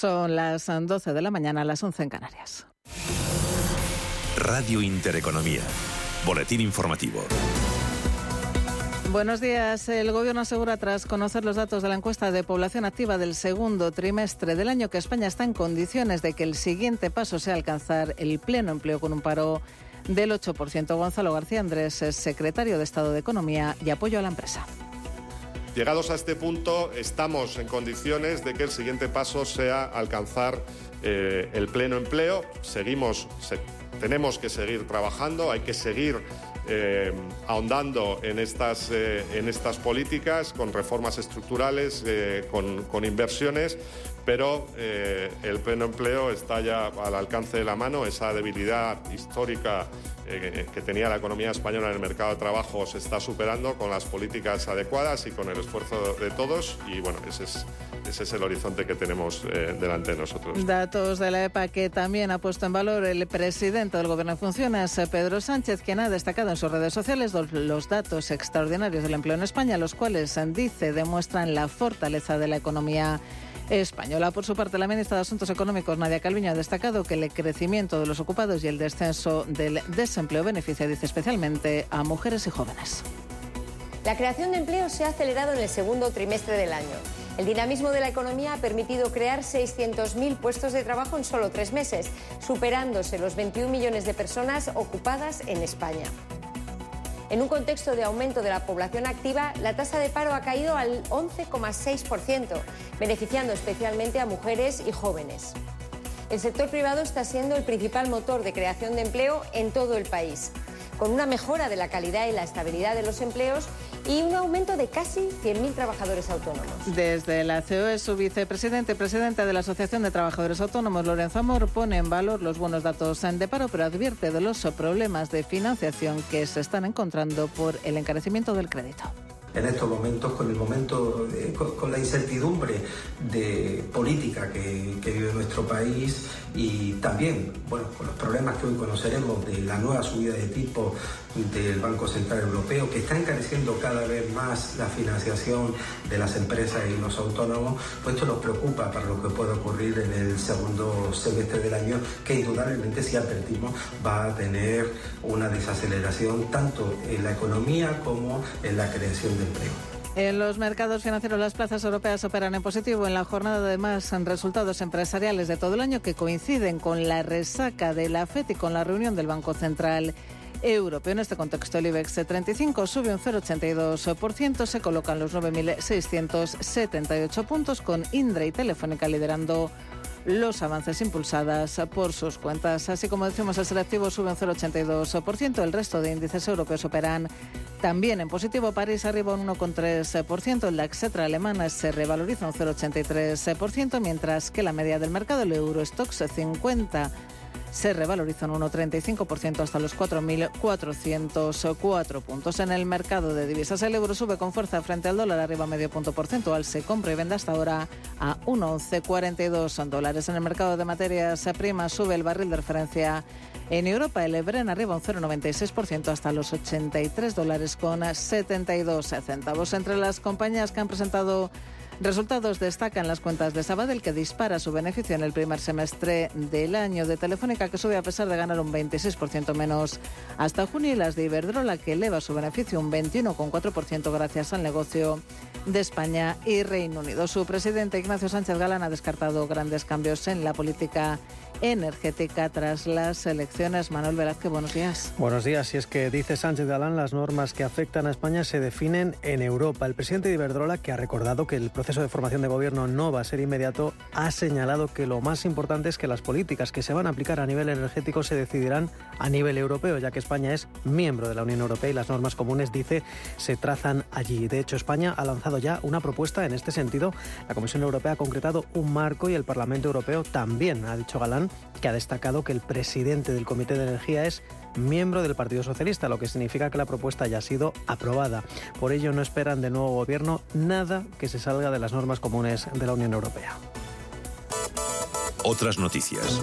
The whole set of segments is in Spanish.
Son las 12 de la mañana, las 11 en Canarias. Radio Intereconomía. Boletín informativo. Buenos días. El Gobierno asegura, tras conocer los datos de la encuesta de población activa del segundo trimestre del año, que España está en condiciones de que el siguiente paso sea alcanzar el pleno empleo con un paro del 8%. Gonzalo García Andrés es secretario de Estado de Economía y apoyo a la empresa. Llegados a este punto, estamos en condiciones de que el siguiente paso sea alcanzar eh, el pleno empleo. Seguimos, tenemos que seguir trabajando, hay que seguir eh, ahondando en estas, eh, en estas políticas, con reformas estructurales, eh, con, inversiones, pero el pleno empleo está ya al alcance de la mano, esa debilidad histórica que tenía la economía española en el mercado de trabajo se está superando con las políticas adecuadas y con el esfuerzo de todos y bueno, ese es ese es el horizonte que tenemos eh, delante de nosotros. Datos de la EPA que también ha puesto en valor el presidente del Gobierno en funciones, eh, Pedro Sánchez, quien ha destacado en sus redes sociales los datos extraordinarios del empleo en España, los cuales, eh, dice, demuestran la fortaleza de la economía española. Por su parte, la ministra de Asuntos Económicos, Nadia Calviño, ha destacado que el crecimiento de los ocupados y el descenso del desempleo beneficia, dice, especialmente a mujeres y jóvenes. La creación de empleo se ha acelerado en el segundo trimestre del año. El dinamismo de la economía ha permitido crear 600.000 puestos de trabajo en solo tres meses, superándose los 21 millones de personas ocupadas en España. En un contexto de aumento de la población activa, la tasa de paro ha caído al 11,6%, beneficiando especialmente a mujeres y jóvenes. El sector privado está siendo el principal motor de creación de empleo en todo el país con una mejora de la calidad y la estabilidad de los empleos y un aumento de casi 100.000 trabajadores autónomos. Desde la COE, su vicepresidente, presidenta de la Asociación de Trabajadores Autónomos, Lorenzo Amor, pone en valor los buenos datos de paro, pero advierte de los problemas de financiación que se están encontrando por el encarecimiento del crédito en estos momentos, con el momento, con, la incertidumbre de política que, que, vive nuestro país y también, bueno, con los problemas que hoy conoceremos de la nueva subida de tipo del Banco Central Europeo, que está encareciendo cada vez más la financiación de las empresas y los autónomos, pues esto nos preocupa para lo que puede ocurrir en el segundo semestre del año, que indudablemente, si advertimos, va a tener una desaceleración tanto en la economía como en la creación En los mercados financieros las plazas europeas operan en positivo en la jornada de más resultados empresariales de todo el año que coinciden con la resaca de la FED y con la reunión del Banco Central europeo. En este contexto, el IBEX 35 sube un 0,82%, se colocan los 9.678 puntos, con Indra y Telefónica liderando los avances impulsadas por sus cuentas. Así como decimos, el selectivo sube un 0,82%, el resto de índices europeos operan también en positivo. París arriba un 1,3%, el DAX alemana se revaloriza un 0,83%, mientras que la media del mercado, el Eurostox 50 se revaloriza un 1,35% hasta los 4.404 puntos. En el mercado de divisas, el euro sube con fuerza frente al dólar, arriba medio punto porcentual. Se compra y vende hasta ahora a 1,1142 dólares. En el mercado de materias primas sube el barril de referencia en Europa. El Ebren arriba un 0,96% hasta los 83 dólares con 72 centavos. Entre las compañías que han presentado Resultados destacan las cuentas de Sabadell, que dispara su beneficio en el primer semestre del año, de Telefónica, que sube a pesar de ganar un 26% menos hasta junio, y las de Iberdrola, que eleva su beneficio un 21,4% gracias al negocio de España y Reino Unido. Su presidente, Ignacio Sánchez Galán, ha descartado grandes cambios en la política energética tras las elecciones. Manuel Velázquez, buenos días. Buenos días. Y es que dice Sánchez Galán, las normas que afectan a España se definen en Europa. El presidente de Iberdrola, que ha recordado que el proceso de formación de gobierno no va a ser inmediato, ha señalado que lo más importante es que las políticas que se van a aplicar a nivel energético se decidirán a nivel europeo, ya que España es miembro de la Unión Europea y las normas comunes, dice, se trazan allí. De hecho, España ha lanzado ya una propuesta en este sentido. La Comisión Europea ha concretado un marco y el Parlamento Europeo también, ha dicho Galán, que ha destacado que el presidente del Comité de Energía es miembro del Partido Socialista, lo que significa que la propuesta ya ha sido aprobada. Por ello no esperan del nuevo gobierno nada que se salga de las normas comunes de la Unión Europea. Otras noticias.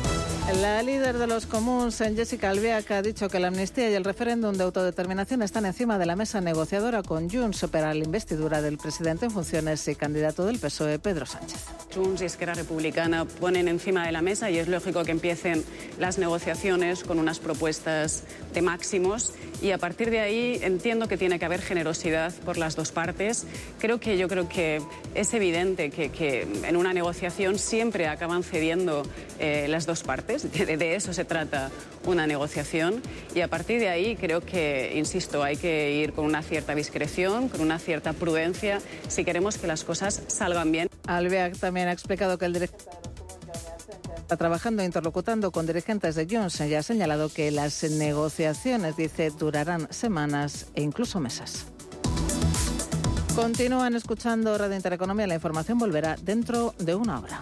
La líder de los comuns, Jessica Albiac, ha dicho que la amnistía y el referéndum de autodeterminación están encima de la mesa negociadora con Junts para la investidura del presidente en funciones y candidato del PSOE, Pedro Sánchez. Junts y Esquerra Republicana ponen encima de la mesa y es lógico que empiecen las negociaciones con unas propuestas de máximos y a partir de ahí entiendo que tiene que haber generosidad por las dos partes. Creo que yo creo que es evidente que, que en una negociación siempre acaban cediendo eh, las dos partes. De, de, eso se trata una negociación y a partir de ahí creo que, insisto, hay que ir con una cierta discreción, con una cierta prudencia si queremos que las cosas salgan bien. Alvear también ha explicado que el director está trabajando e interlocutando con dirigentes de Johnson y ha señalado que las negociaciones, dice, durarán semanas e incluso meses. Continúan escuchando Radio Intereconomía. La información volverá dentro de una hora.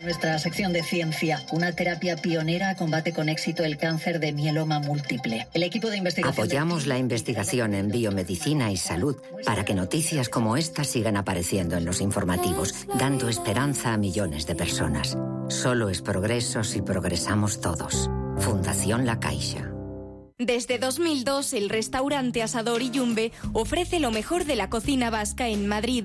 Nuestra sección de ciencia, una terapia pionera combate con éxito el cáncer de mieloma múltiple. El equipo de investigación. Apoyamos la investigación en biomedicina y salud para que noticias como esta sigan apareciendo en los informativos, dando esperanza a millones de personas. Solo es progreso si progresamos todos. Fundación La Caixa. Desde 2002, el restaurante Asador y Yumbe ofrece lo mejor de la cocina vasca en Madrid.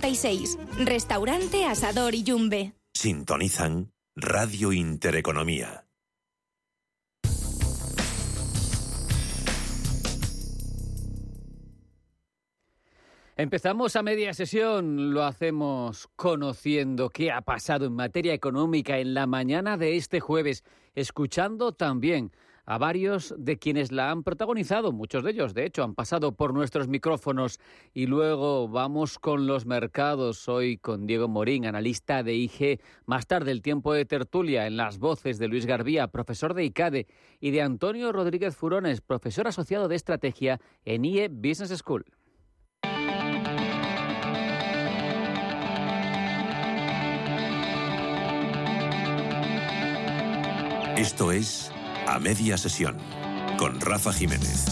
1096. Restaurante Asador y Yumbe. Sintonizan Radio Intereconomía. Empezamos a media sesión, lo hacemos conociendo qué ha pasado en materia económica en la mañana de este jueves, escuchando también a varios de quienes la han protagonizado, muchos de ellos de hecho han pasado por nuestros micrófonos. Y luego vamos con los mercados, hoy con Diego Morín, analista de IG, más tarde el tiempo de tertulia en las voces de Luis Garbía, profesor de ICADE y de Antonio Rodríguez Furones, profesor asociado de estrategia en IE Business School. Esto es A Media Sesión con Rafa Jiménez.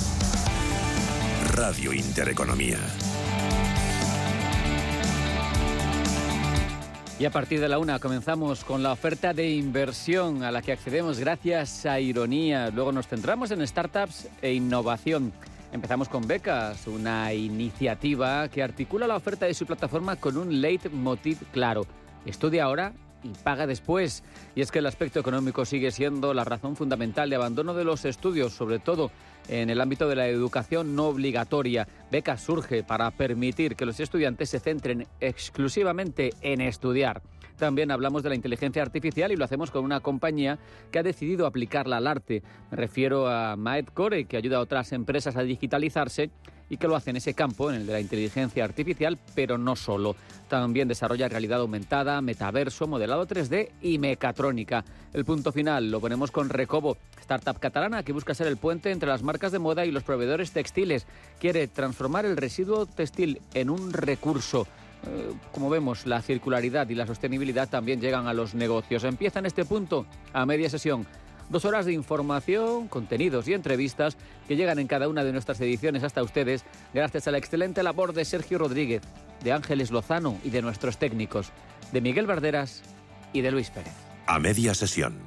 Radio Intereconomía. Y a partir de la una comenzamos con la oferta de inversión a la que accedemos gracias a Ironía. Luego nos centramos en startups e innovación. Empezamos con Becas, una iniciativa que articula la oferta de su plataforma con un leitmotiv claro. Estudia ahora y paga después. Y es que el aspecto económico sigue siendo la razón fundamental de abandono de los estudios, sobre todo en el ámbito de la educación no obligatoria. Beca surge para permitir que los estudiantes se centren exclusivamente en estudiar. También hablamos de la inteligencia artificial y lo hacemos con una compañía que ha decidido aplicarla al arte. Me refiero a Maed Core, que ayuda a otras empresas a digitalizarse y que lo hace en ese campo, en el de la inteligencia artificial, pero no solo. También desarrolla realidad aumentada, metaverso, modelado 3D y mecatrónica. El punto final lo ponemos con Recobo, startup catalana que busca ser el puente entre las marcas de moda y los proveedores textiles. Quiere transformar el residuo textil en un recurso. Eh, como vemos, la circularidad y la sostenibilidad también llegan a los negocios. Empieza en este punto, a media sesión. Dos horas de información, contenidos y entrevistas que llegan en cada una de nuestras ediciones hasta ustedes gracias a la excelente labor de Sergio Rodríguez, de Ángeles Lozano y de nuestros técnicos, de Miguel Verderas y de Luis Pérez. A media sesión.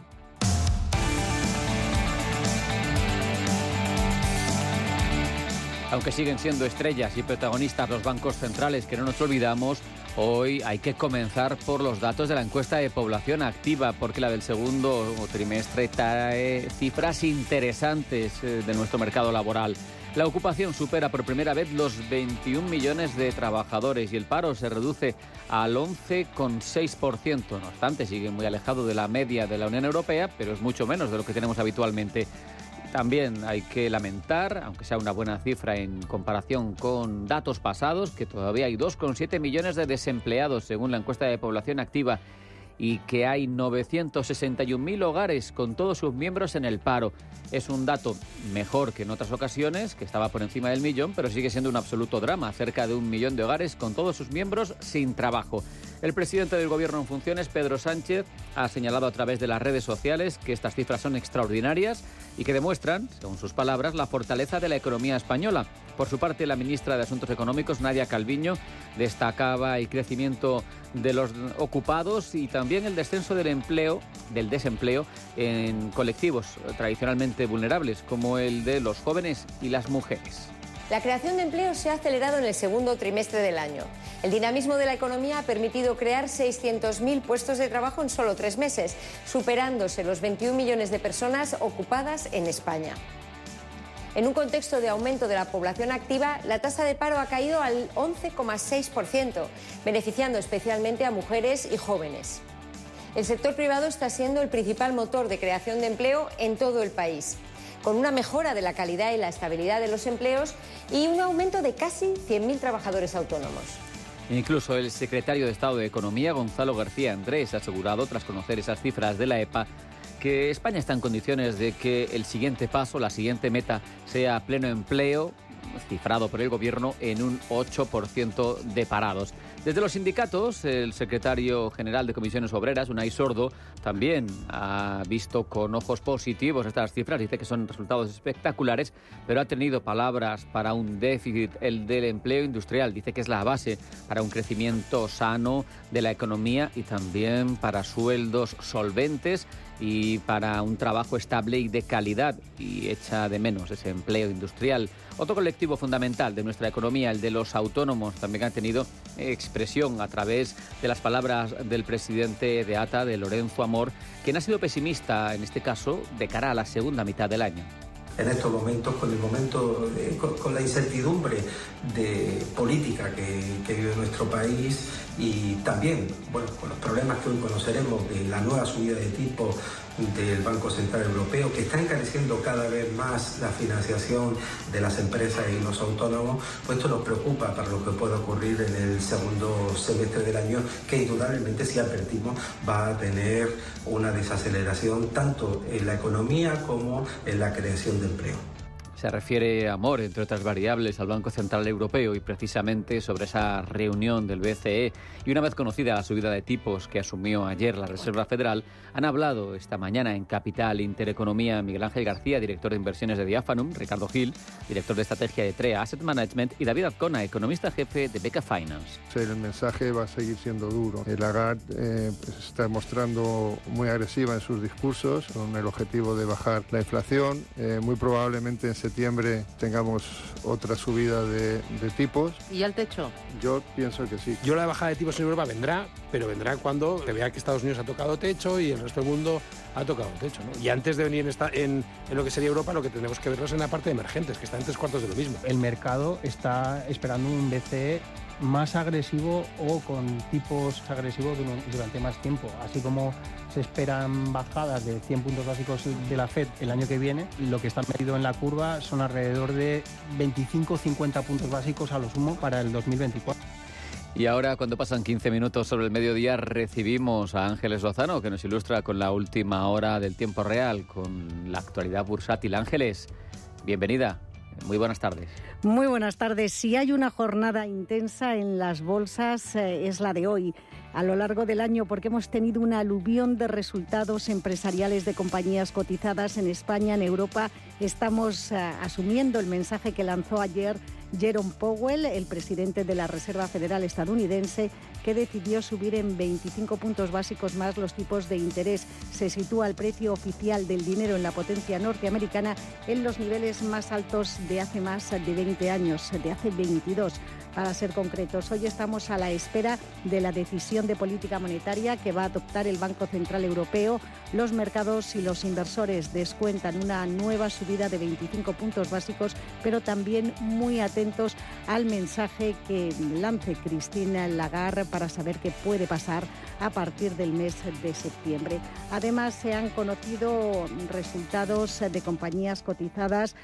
Aunque siguen siendo estrellas y protagonistas los bancos centrales que no nos olvidamos, Hoy hay que comenzar por los datos de la encuesta de población activa, porque la del segundo trimestre trae cifras interesantes eh, de nuestro mercado laboral. La ocupación supera por primera vez los 21 millones de trabajadores y el paro se reduce al 11,6%. No obstante, sigue muy alejado de la media de la Unión Europea, pero es mucho menos de lo que tenemos habitualmente. También hay que lamentar, aunque sea una buena cifra en comparación con datos pasados, que todavía hay 2,7 millones de desempleados según la encuesta de población activa y que hay 961.000 hogares con todos sus miembros en el paro. Es un dato mejor que en otras ocasiones, que estaba por encima del millón, pero sigue siendo un absoluto drama. Cerca de un millón de hogares con todos sus miembros sin trabajo. El presidente del Gobierno en funciones, Pedro Sánchez, ha señalado a través de las redes sociales que estas cifras son extraordinarias y que demuestran, según sus palabras, la fortaleza de la economía española. Por su parte, la ministra de Asuntos Económicos, Nadia Calviño, destacaba el crecimiento de los ocupados y también el descenso del empleo, del desempleo en colectivos tradicionalmente vulnerables como el de los jóvenes y las mujeres. La creación de empleo se ha acelerado en el segundo trimestre del año. El dinamismo de la economía ha permitido crear 600.000 puestos de trabajo en solo tres meses, superándose los 21 millones de personas ocupadas en España. En un contexto de aumento de la población activa, la tasa de paro ha caído al 11,6%, beneficiando especialmente a mujeres y jóvenes. El sector privado está siendo el principal motor de creación de empleo en todo el país, con una mejora de la calidad y la estabilidad de los empleos y un aumento de casi 100.000 trabajadores autónomos. Incluso el secretario de Estado de Economía, Gonzalo García Andrés, ha asegurado, tras conocer esas cifras de la EPA, que España está en condiciones de que el siguiente paso, la siguiente meta, sea pleno empleo, cifrado por el Gobierno en un 8% de parados. Desde los sindicatos, el secretario general de Comisiones Obreras, Unai Sordo, también ha visto con ojos positivos estas cifras. Dice que son resultados espectaculares, pero ha tenido palabras para un déficit, el del empleo industrial. Dice que es la base para un crecimiento sano de la economía y también para sueldos solventes y para un trabajo estable y de calidad y echa de menos ese empleo industrial. Otro colectivo fundamental de nuestra economía, el de los autónomos, también ha tenido expresión a través de las palabras del presidente de ATA, de Lorenzo Amor, quien ha sido pesimista en este caso de cara a la segunda mitad del año en estos momentos, con el momento, con, la incertidumbre de política que, vive nuestro país y también, bueno, con los problemas que hoy conoceremos de la nueva subida de tipo del Banco Central Europeo, que está encareciendo cada vez más la financiación de las empresas y los autónomos, pues esto nos preocupa para lo que pueda ocurrir en el segundo semestre del año, que indudablemente, si advertimos, va a tener una desaceleración tanto en la economía como en la creación de empleo. Se refiere Amor, entre otras variables, al Banco Central Europeo y precisamente sobre esa reunión del BCE y una vez conocida la subida de tipos que asumió ayer la Reserva Federal, han hablado esta mañana en Capital Intereconomía Miguel Ángel García, director de inversiones de Diafanum, Ricardo Gil, director de estrategia de TREA Asset Management y David Azcona, economista jefe de Beca Finance. El mensaje va a seguir siendo duro. El Lagarde eh, está mostrando muy agresiva en sus discursos con el objetivo de bajar la inflación. Eh, muy probablemente en septiembre tengamos otra subida de, tipos. ¿Y al techo? Yo pienso que sí. Yo la bajada de tipos en Europa vendrá, pero vendrá cuando se vea que Estados Unidos ha tocado techo y el resto del mundo ha tocado techo. Y antes de venir en, en, lo que sería Europa, lo que tenemos que verlo es en la parte de emergentes, que está en tres cuartos de lo mismo. El mercado está esperando un BCE más agresivo o con tipos agresivos durante más tiempo. Así como se esperan bajadas de 100 puntos básicos de la Fed el año que viene, lo que está medido en la curva son alrededor de 25-50 puntos básicos a lo sumo para el 2024. Y ahora, cuando pasan 15 minutos sobre el mediodía, recibimos a Ángeles Lozano, que nos ilustra con la última hora del tiempo real, con la actualidad bursátil. Ángeles, bienvenida. Muy buenas tardes. Muy buenas tardes. Si hay una jornada intensa en las bolsas, eh, es la de hoy a lo largo del año porque hemos tenido una aluvión de resultados empresariales de compañías cotizadas en España, en Europa. Estamos eh, asumiendo el mensaje que lanzó ayer Jerome Powell, el presidente de la Reserva Federal estadounidense, que decidió subir en 25 puntos básicos más los tipos de interés. Se sitúa el precio oficial del dinero en la potencia norteamericana en los niveles más altos de hace más de 20 años, de hace 22 para ser concretos. Hoy estamos a la espera de la decisión de política monetaria que va a adoptar el Banco Central Europeo. Los mercados y los inversores descuentan una nueva subida de 25 puntos básicos, pero también muy atentos al mensaje que lance Cristina Lagarde para saber qué puede pasar a partir del mes de septiembre. Además, se han conocido resultados de compañías cotizadas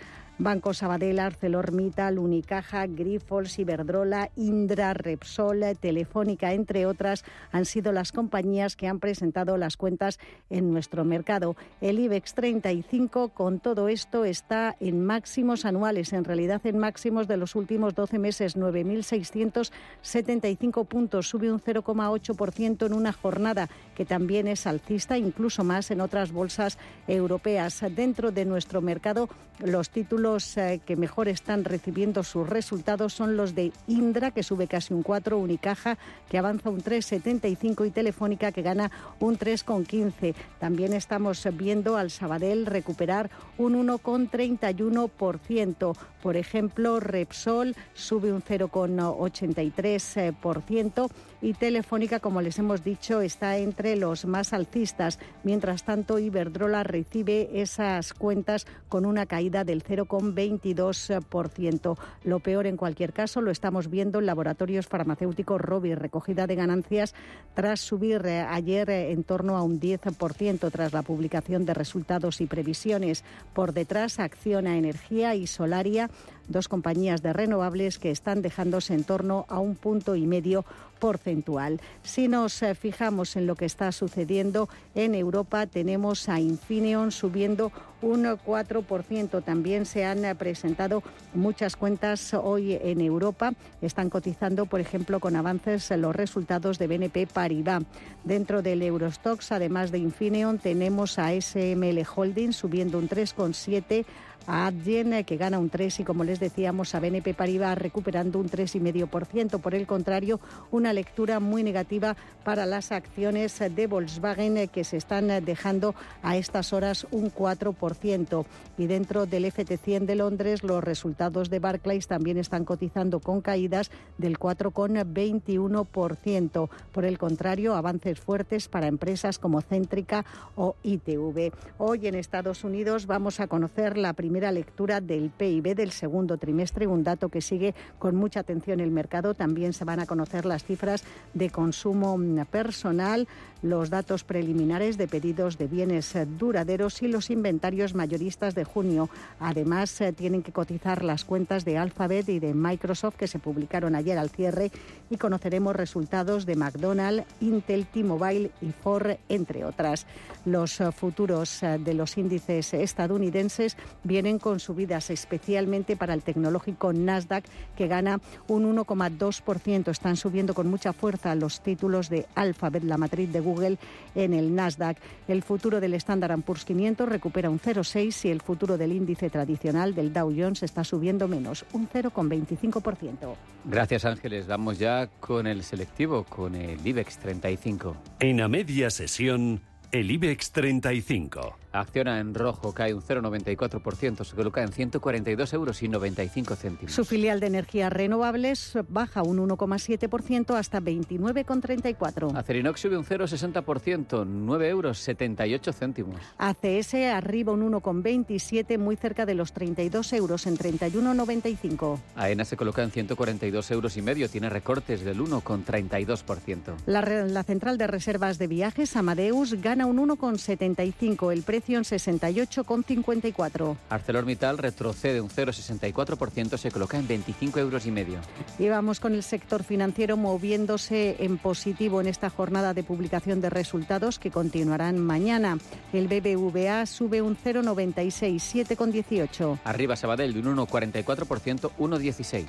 Banco Sabadell, ArcelorMittal, Unicaja, Grifols, Iberdrola, Indra, Repsol, Telefónica, entre otras, han sido las compañías que han presentado las cuentas en nuestro mercado. El IBEX 35, con todo esto, está en máximos anuales, en realidad en máximos de los últimos 12 meses, 9.675 puntos, sube un 0,8% en una jornada que también es alcista, incluso más en otras bolsas europeas. Dentro de nuestro mercado, los títulos los eh, que mejor están recibiendo sus resultados son los de Indra, que sube casi un 4, Unicaja, que avanza un 3,75 y Telefónica, que gana un 3,15. También estamos viendo al Sabadell recuperar un 1,31%. Por ejemplo, Repsol sube un 0,83% y Telefónica, como les hemos dicho, está entre los más alcistas. Mientras tanto, Iberdrola recibe esas cuentas con una caída del 0,22%. Lo peor, en cualquier caso, lo estamos viendo en laboratorios farmacéuticos Robi, recogida de ganancias tras subir eh, ayer eh, en torno a un 10% tras la publicación de resultados y previsiones. Por detrás, Acciona Energía y Solaria dos compañías de renovables que están dejándose en torno a un punto y medio porcentual. Si nos eh, fijamos en lo que está sucediendo en Europa, tenemos a Infineon subiendo un 4%. También se han eh, presentado muchas cuentas hoy en Europa. Están cotizando, por ejemplo, con avances los resultados de BNP Paribas. Dentro del Eurostox, además de Infineon, tenemos a SML Holding subiendo un 3,7% a Adyen, que gana un 3 y como les decíamos a BNP Paribas recuperando un 3,5%. Por el contrario, una lectura muy negativa para las acciones de Volkswagen eh, que se están eh, dejando a estas horas un 4%. Y dentro del FT100 de Londres, los resultados de Barclays también están cotizando con caídas del 4,21%. Por el contrario, avances fuertes para empresas como Céntrica o ITV. Hoy en Estados Unidos vamos a conocer la primera lectura del PIB del segundo trimestre, un dato que sigue con mucha atención el mercado. También se van a conocer las cifras de consumo personal, los datos preliminares de pedidos de bienes duraderos y los inventarios mayoristas de junio. Además, eh, tienen que cotizar las cuentas de Alphabet y de Microsoft que se publicaron ayer al cierre y conoceremos resultados de McDonald's, Intel, T-Mobile y Ford, entre otras. Los eh, futuros eh, de los índices estadounidenses vienen con subidas, especialmente para el tecnológico Nasdaq, que gana un 1,2%. Están subiendo con mucha fuerza los títulos de Alphabet, la matriz de Google, en el Nasdaq. El futuro del Standard Poor's 500 recupera un 0,6 y el futuro del índice tradicional del Dow Jones está subiendo menos, un 0,25%. Gracias, Ángeles. Vamos ya con el selectivo, con el IBEX 35. En a media sesión el IBEX 35. Acciona en rojo, cae un 0,94%, se coloca en 142 euros y 95 céntimos. Su filial de energías renovables baja un 1,7% hasta 29,34. Acerinox sube un 0,60%, 9 euros 78 céntimos. ACS arriba un 1,27, muy cerca de los 32 euros en 31,95. AENA se coloca en 142 euros y medio, tiene recortes del 1,32%. La, la central de reservas de viajes, Amadeus, gana un 1,75, el precio en 68,54. ArcelorMittal retrocede un 0,64%, se coloca en 25 euros y medio. Y vamos con el sector financiero moviéndose en positivo en esta jornada de publicación de resultados que continuarán mañana. El BBVA sube un 0,96, 7,18. Arriba Sabadell de un 1,44%, 1,16.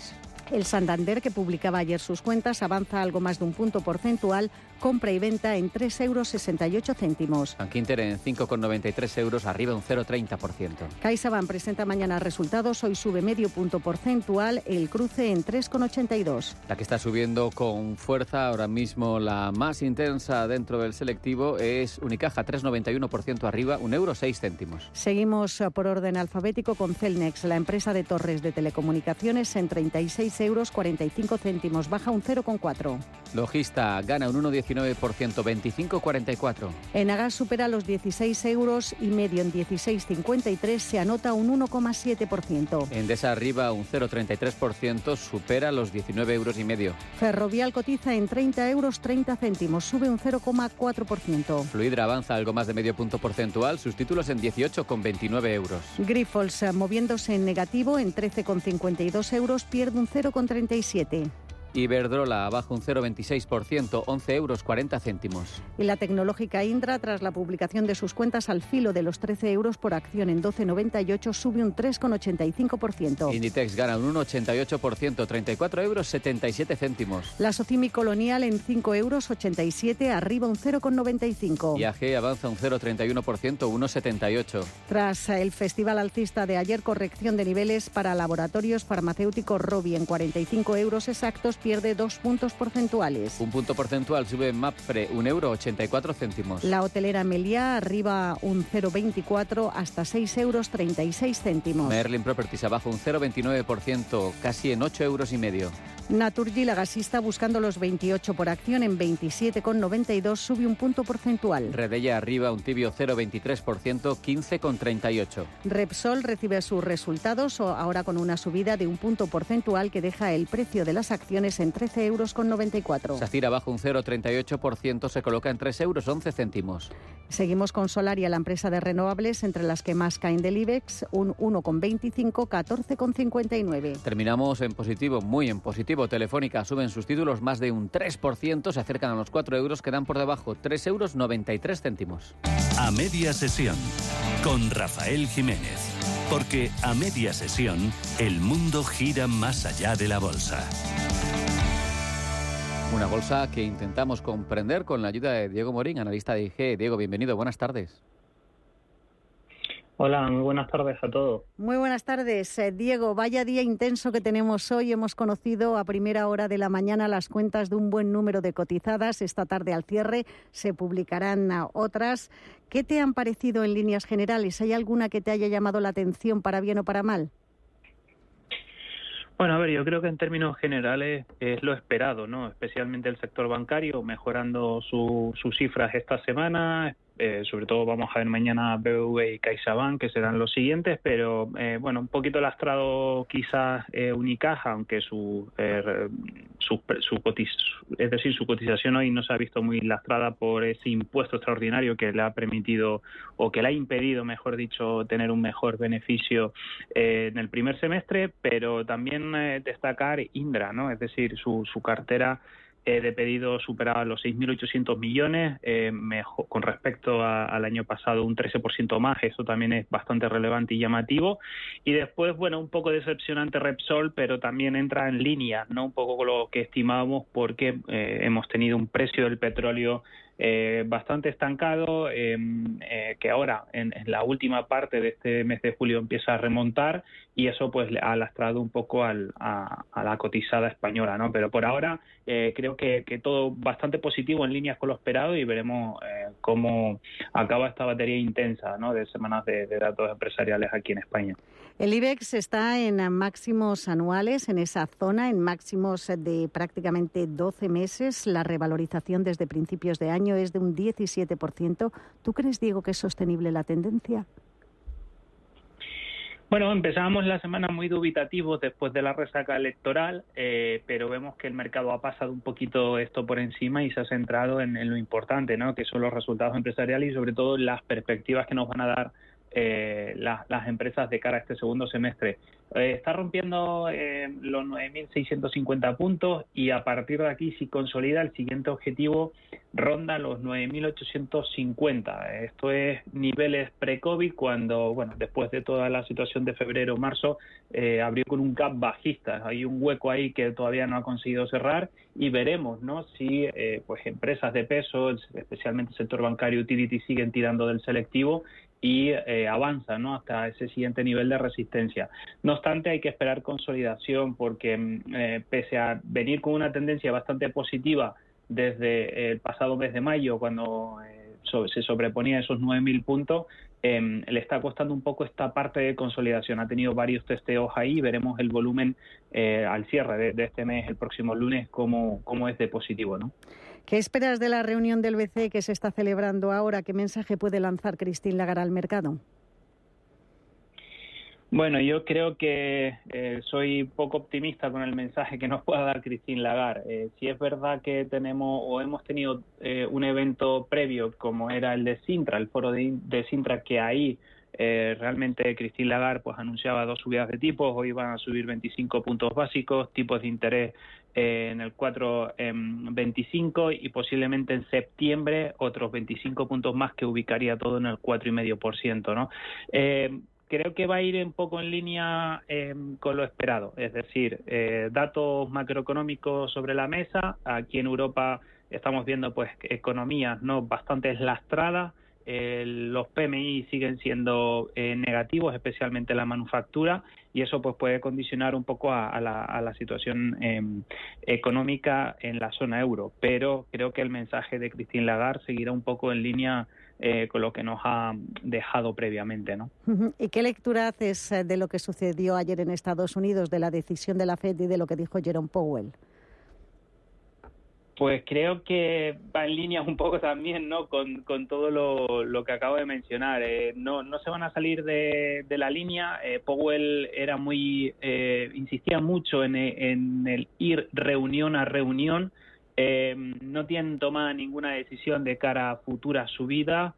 El Santander, que publicaba ayer sus cuentas, avanza algo más de un punto porcentual, compra y venta en 3,68 euros. Bankinter en 5,93 euros, arriba un 0,30%. CaixaBank presenta mañana resultados, hoy sube medio punto porcentual, el cruce en 3,82. La que está subiendo con fuerza ahora mismo, la más intensa dentro del selectivo, es Unicaja, 3,91% arriba, un euro 6 céntimos. Seguimos por orden alfabético con Celnex, la empresa de torres de telecomunicaciones, en 36 euros 45 céntimos, baja un 0,4. Logista gana un 1,19%, 25,44. Enagas supera los 16 euros y medio en 16,53, se anota un 1,7%. Endesa arriba un 0,33%, supera los 19 euros y medio. Ferrovial cotiza en 30 euros 30 céntimos, sube un 0,4%. Fluidra avanza algo más de medio punto porcentual, sus títulos en 18,29 euros. Grifols moviéndose en negativo en 13,52 euros, pierde un 0 con 37. Iberdrola baja un 0,26%, 11 euros 40 céntimos. Y la tecnológica Indra, tras la publicación de sus cuentas al filo de los 13 euros por acción en 12,98, sube un 3,85%. Inditex gana un 1,88%, 34 euros 77 céntimos. La Socimi Colonial en 5 euros 87, arriba un 0,95. IAG avanza un 0,31%, 1,78. Tras el festival alcista de ayer, corrección de niveles para laboratorios farmacéuticos Robi en 45 euros exactos pierde dos puntos porcentuales. Un punto porcentual sube Mapfre, un euro 84 céntimos. La hotelera Meliá arriba un 0,24 hasta 6 euros 36 céntimos. Merlin Properties abajo un 0,29%, casi en 8 euros y medio. Naturgy, la gasista, buscando los 28 por acción en 27,92, sube un punto porcentual. Redella arriba un tibio 0,23%, 15,38. Repsol recibe sus resultados ahora con una subida de un punto porcentual que deja el precio de las acciones en 13,94 euros. Sacir abajo un 0,38%, se coloca en 3 euros 11 céntimos. Seguimos con Solaria, la empresa de renovables, entre las que más caen del IBEX, un 1,25, 14,59. Terminamos en positivo, muy en positivo. Telefónica suben sus títulos más de un 3%, se acercan a los 4 euros, quedan por debajo 3 euros 93 céntimos. A media sesión, con Rafael Jiménez. Porque a media sesión, el mundo gira más allá de la bolsa. Una bolsa que intentamos comprender con la ayuda de Diego Morín, analista de IG. Diego, bienvenido, buenas tardes. Hola, muy buenas tardes a todos. Muy buenas tardes, eh, Diego. Vaya día intenso que tenemos hoy. Hemos conocido a primera hora de la mañana las cuentas de un buen número de cotizadas. Esta tarde al cierre se publicarán otras. ¿Qué te han parecido en líneas generales? ¿Hay alguna que te haya llamado la atención para bien o para mal? Bueno, a ver, yo creo que en términos generales es lo esperado, ¿no? Especialmente el sector bancario mejorando sus cifras esta semana, eh, sobre todo vamos a ver mañana BBV y CaixaBank, que serán los siguientes, pero eh, bueno, un poquito lastrado quizás eh, Unicaja, aunque su, su, es decir, su cotización hoy no se ha visto muy lastrada por ese impuesto extraordinario que le ha permitido o que le ha impedido, mejor dicho, tener un mejor beneficio en el primer semestre, pero también destacar Indra, ¿no? Es decir, su, su cartera eh, de pedidos superaba los 6.800 millones, eh, con respecto al año pasado un 13% más, eso también es bastante relevante y llamativo. Y después, bueno, un poco decepcionante Repsol, pero también entra en línea, ¿no? Un poco con lo que estimábamos porque eh, hemos tenido un precio del petróleo eh, bastante estancado, em, que ahora en, la última parte de este mes de julio empieza a remontar y eso pues ha lastrado un poco a, la cotizada española, ¿no? Pero por ahora creo que, todo bastante positivo en líneas con lo esperado y veremos cómo acaba esta batería intensa, ¿no? De semanas de datos empresariales aquí en España. El IBEX está en máximos anuales, en esa zona, en máximos de prácticamente 12 meses. La revalorización desde principios de año es de un 17%. ¿Tú crees, Diego, que es sostenible la tendencia? Bueno, empezábamos la semana muy dubitativos después de la resaca electoral, eh, pero vemos que el mercado ha pasado un poquito esto por encima y se ha centrado en, en lo importante, ¿no? que son los resultados empresariales y sobre todo las perspectivas que nos van a dar eh, las empresas de cara a este segundo semestre. Eh, está rompiendo eh, los 9.650 puntos y a partir de aquí, si consolida el siguiente objetivo, ronda los 9.850. Esto es niveles pre-COVID cuando, bueno, después de toda la situación de febrero-marzo, abrió con un gap bajista. Hay un hueco ahí que todavía no ha conseguido cerrar y veremos, ¿no? Si, pues, empresas de peso, especialmente el sector bancario utility, siguen tirando del selectivo y eh, avanza ¿no? hasta ese siguiente nivel de resistencia. No obstante, hay que esperar consolidación porque mm, eh, pese a venir con una tendencia bastante positiva desde el pasado mes de mayo, cuando eh, se sobreponía esos 9.000 puntos, em, le está costando un poco esta parte de consolidación. Ha tenido varios testeos ahí, veremos el volumen al cierre de, de, este mes, el próximo lunes, cómo, cómo es de positivo. ¿no? ¿Qué esperas de la reunión del BCE que se está celebrando ahora? ¿Qué mensaje puede lanzar Christine Lagarde al mercado? Bueno, yo creo que eh, soy poco optimista con el mensaje que nos pueda dar Christine Lagarde. Eh, si es verdad que tenemos o hemos tenido eh, un evento previo como era el de Sintra, el foro de, de Sintra, que ahí realmente Christine Lagarde pues anunciaba dos subidas de tipos, hoy van a subir 25 puntos básicos, tipos de interés eh, en el 4,25 em, y posiblemente en septiembre otros 25 puntos más que ubicaría todo en el 4,5%. ¿no? Eh, creo que va a ir un poco en línea em, con lo esperado, es decir, eh, datos macroeconómicos sobre la mesa. Aquí en Europa estamos viendo pues economías no bastante lastradas los PMI siguen siendo eh, negativos, especialmente la manufactura, y eso pues puede condicionar un poco a, la, situación em, económica en la zona euro. Pero creo que el mensaje de Christine Lagarde seguirá un poco en línea eh, con lo que nos ha dejado previamente. ¿no? ¿Y qué lectura haces eh, de lo que sucedió ayer en Estados Unidos, de la decisión de la Fed y de lo que dijo Jerome Powell? Pues creo que va en línea un poco también, ¿no? Con, todo lo, que acabo de mencionar. Eh, no, no se van a salir de, la línea. Eh, Powell era muy, eh, insistía mucho en, el ir reunión a reunión. no tienen tomada ninguna decisión de cara a futura subida.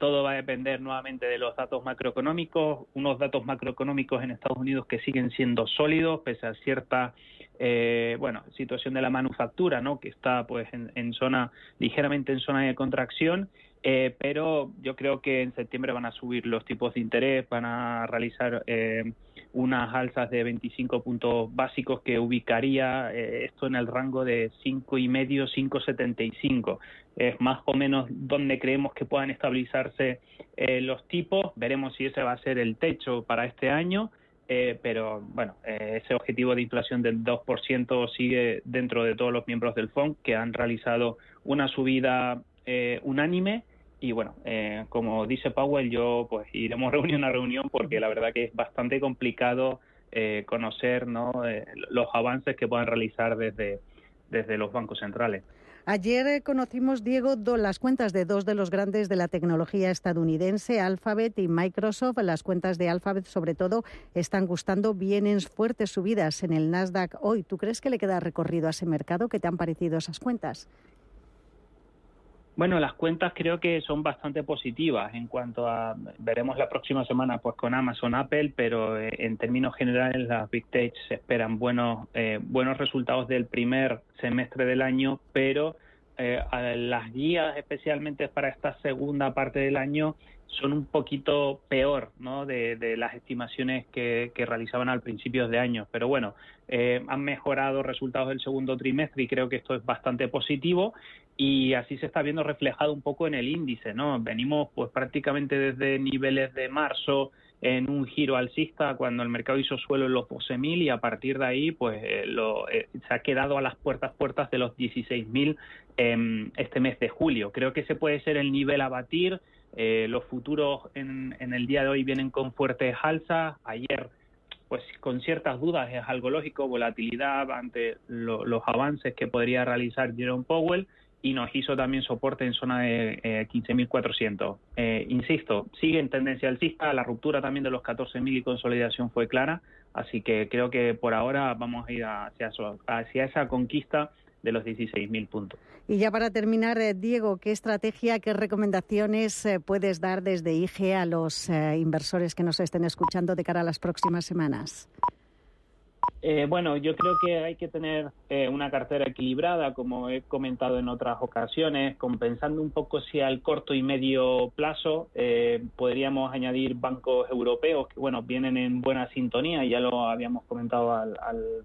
Todo va a depender nuevamente de los datos macroeconómicos, unos datos macroeconómicos en Estados Unidos que siguen siendo sólidos pese a cierta eh, bueno, situación de la manufactura, ¿no? Que está, pues, en, zona, ligeramente en zona de contracción, eh, pero yo creo que en septiembre van a subir los tipos de interés, van a realizar eh, unas alzas de 25 puntos básicos que ubicaría esto en el rango de 5,5, 5,75. Es más o menos donde creemos que puedan estabilizarse los tipos. Veremos si ese va a ser el techo para este año. Eh, pero bueno, eh, ese objetivo de inflación del 2% sigue dentro de todos los miembros del FONC que han realizado una subida eh, unánime y bueno, como dice Powell, yo pues iremos reunión a reunión porque la verdad que es bastante complicado conocer ¿no? los avances que puedan realizar desde, desde los bancos centrales. Ayer eh, conocimos, Diego, las cuentas de dos de los grandes de la tecnología estadounidense, Alphabet y Microsoft. Las cuentas de Alphabet, sobre todo, están gustando. Vienen fuertes subidas en el Nasdaq hoy. ¿Tú crees que le queda recorrido a ese mercado? ¿Qué te han parecido esas cuentas? Bueno, las cuentas creo que son bastante positivas en cuanto a veremos la próxima semana pues con Amazon, Apple, pero eh, en términos generales las big tech se esperan buenos eh, buenos resultados del primer semestre del año, pero eh, las guías especialmente para esta segunda parte del año son un poquito peor ¿no? de, las estimaciones que, realizaban al principio de año. Pero bueno, eh, han mejorado resultados del segundo trimestre y creo que esto es bastante positivo y así se está viendo reflejado un poco en el índice. ¿no? Venimos pues prácticamente desde niveles de marzo en un giro alcista cuando el mercado hizo suelo en los 12.000 y a partir de ahí pues eh, lo, eh, se ha quedado a las puertas puertas de los 16.000 eh, este mes de julio. Creo que ese puede ser el nivel a batir. Eh, los futuros en, en, el día de hoy vienen con fuertes alzas. Ayer pues con ciertas dudas es algo lógico, volatilidad ante los avances que podría realizar Jerome Powell y nos hizo también soporte en zona de eh, 15.400. Eh, insisto, sigue en tendencia alcista, la ruptura también de los 14.000 y consolidación fue clara, así que creo que por ahora vamos a ir hacia, hacia esa conquista de los 16.000 puntos. Y ya para terminar, eh, Diego, ¿qué estrategia, qué recomendaciones eh, puedes dar desde IGE a los eh, inversores que nos estén escuchando de cara a las próximas semanas? Eh, bueno, yo creo que hay que tener eh, una cartera equilibrada, como he comentado en otras ocasiones, compensando un poco si al corto y medio plazo eh, podríamos añadir bancos europeos que, bueno, vienen en buena sintonía, ya lo habíamos comentado al,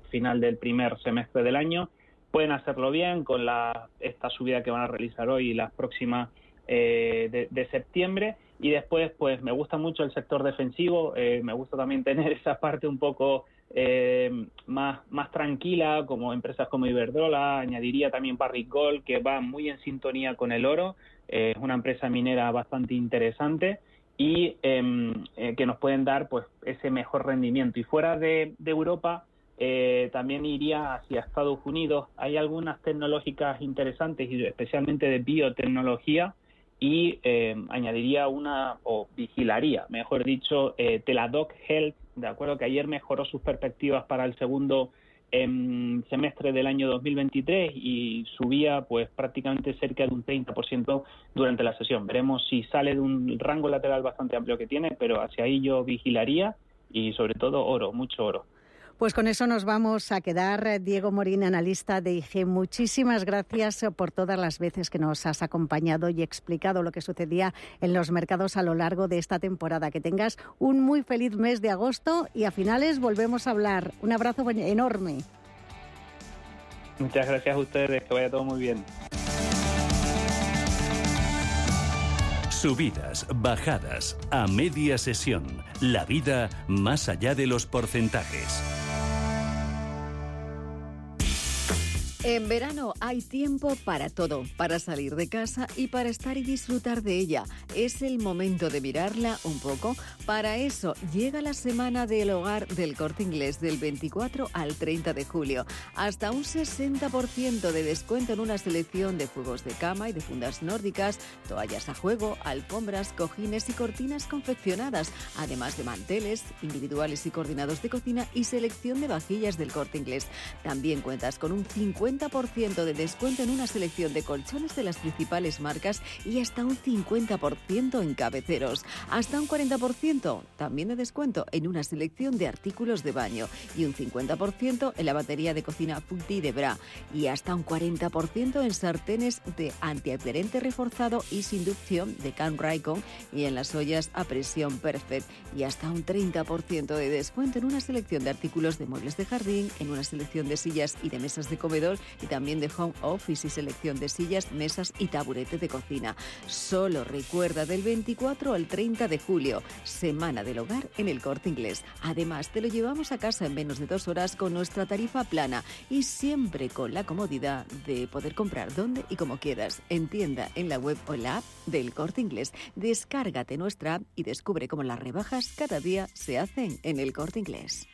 final del primer semestre del año. Pueden hacerlo bien con la, esta subida que van a realizar hoy y las próximas de, de septiembre y después pues me gusta mucho el sector defensivo, me gusta también tener esa parte un poco eh, más, más tranquila, como empresas como Iberdrola, añadiría también Barrick Gold, que va muy en sintonía con el oro, eh, es una empresa minera bastante interesante y em, eh, que nos pueden dar pues ese mejor rendimiento. Y fuera de, Europa, eh, también iría hacia Estados Unidos. Hay algunas tecnológicas interesantes, y especialmente de biotecnología, y añadiría una, o vigilaría, mejor dicho, Teladoc Health, de acuerdo que ayer mejoró sus perspectivas para el segundo em, semestre del año 2023 y subía pues prácticamente cerca de un 30% durante la sesión. Veremos si sale de un rango lateral bastante amplio que tiene, pero hacia ahí yo vigilaría y sobre todo oro, mucho oro. Pues con eso nos vamos a quedar. Diego Morín, analista de IG, muchísimas gracias por todas las veces que nos has acompañado y explicado lo que sucedía en los mercados a lo largo de esta temporada. Que tengas un muy feliz mes de agosto y a finales volvemos a hablar. Un abrazo enorme. Muchas gracias a ustedes, que vaya todo muy bien. Subidas, bajadas, a media sesión. La vida más allá de los porcentajes. En verano hay tiempo para todo, para salir de casa y para estar y disfrutar de ella. Es el momento de mirarla un poco. Para eso llega la semana del hogar del corte inglés del 24 al 30 de julio. Hasta un 60% de descuento en una selección de juegos de cama y de fundas nórdicas, toallas a juego, alfombras, cojines y cortinas confeccionadas, además de manteles individuales y coordinados de cocina y selección de vajillas del corte inglés. También cuentas con un 50 50% de descuento en una selección de colchones de las principales marcas y hasta un 50% en cabeceros. Hasta un 40% también de descuento en una selección de artículos de baño y un 50% en la batería de cocina Fulti de Bra y hasta un 40% en sartenes de antiadherente reforzado y sin inducción de Can Raikon y en las ollas a presión Perfect y hasta un 30% de descuento en una selección de artículos de muebles de jardín, en una selección de sillas y de mesas de comedor y también de home office y selección de sillas, mesas y taburete de cocina. Solo recuerda del 24 al 30 de julio, Semana del Hogar en el Corte Inglés. Además, te lo llevamos a casa en menos de dos horas con nuestra tarifa plana y siempre con la comodidad de poder comprar donde y como quieras, en tienda, en la web o la app del Corte Inglés. Descárgate nuestra app y descubre cómo las rebajas cada día se hacen en el Corte Inglés.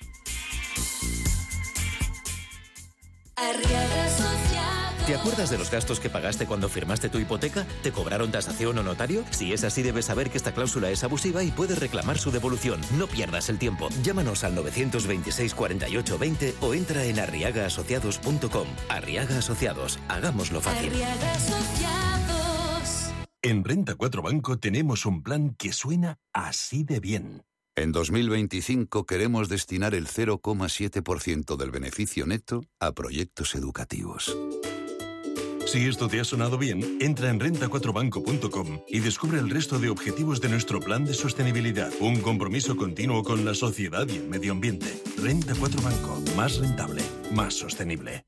¿Te acuerdas de los gastos que pagaste cuando firmaste tu hipoteca? ¿Te cobraron tasación o notario? Si es así, debes saber que esta cláusula es abusiva y puedes reclamar su devolución. No pierdas el tiempo. Llámanos al 926 48 20 o entra en arriagaasociados.com. Arriaga Asociados. Hagámoslo fácil. En Renta 4 Banco tenemos un plan que suena así de bien. En 2025 queremos destinar el 0,7% del beneficio neto a proyectos educativos. Si esto te ha sonado bien, entra en renta4banco.com y descubre el resto de objetivos de nuestro plan de sostenibilidad. Un compromiso continuo con la sociedad y el medio ambiente. Renta 4 Banco, más rentable, más sostenible.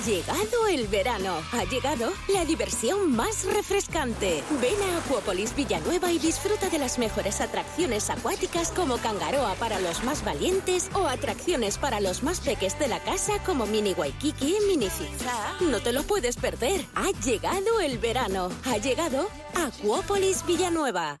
Ha llegado el verano. Ha llegado la diversión más refrescante. Ven a Acuópolis Villanueva y disfruta de las mejores atracciones acuáticas como Cangaroa para los más valientes o atracciones para los más peques de la casa como Mini Waikiki, Mini Zigzag. No te lo puedes perder. Ha llegado el verano. Ha llegado Acuópolis Villanueva.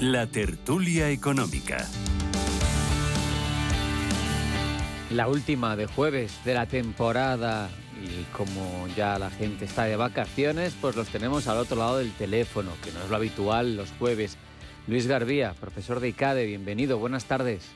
la tertulia económica. La última de jueves de la temporada y como ya la gente está de vacaciones, pues los tenemos al otro lado del teléfono, que no es lo habitual los jueves. Luis Garbía, profesor de ICADE, bienvenido, buenas tardes.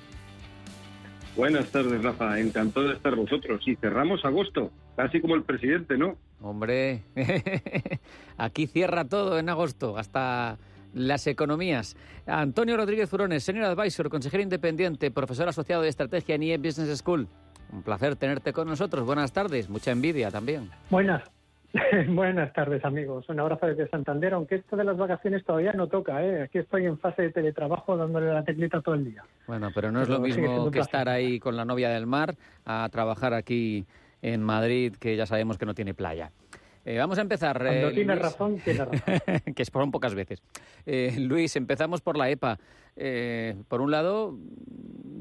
Buenas tardes, Rafa. Encantado de estar vosotros. Y cerramos agosto, casi como el presidente, ¿no? Hombre, aquí cierra todo en agosto, hasta las economías. Antonio Rodríguez Furones, Senior Advisor, consejero independiente, profesor asociado de estrategia en IE Business School. Un placer tenerte con nosotros. Buenas tardes, mucha envidia también. Buenas. Buenas tardes, amigos. Un abrazo desde Santander, aunque esto de las vacaciones todavía no toca. ¿eh? Aquí estoy en fase de teletrabajo dándole la teclita todo el día. Bueno, pero no es lo mismo que estar ahí con la novia del mar a trabajar aquí en Madrid, que ya sabemos que no tiene playa. Eh, vamos a empezar. Cuando eh, tiene Luis. razón, tiene razón. que es por pocas veces. Eh, Luis, empezamos por la EPA. Eh, por un lado,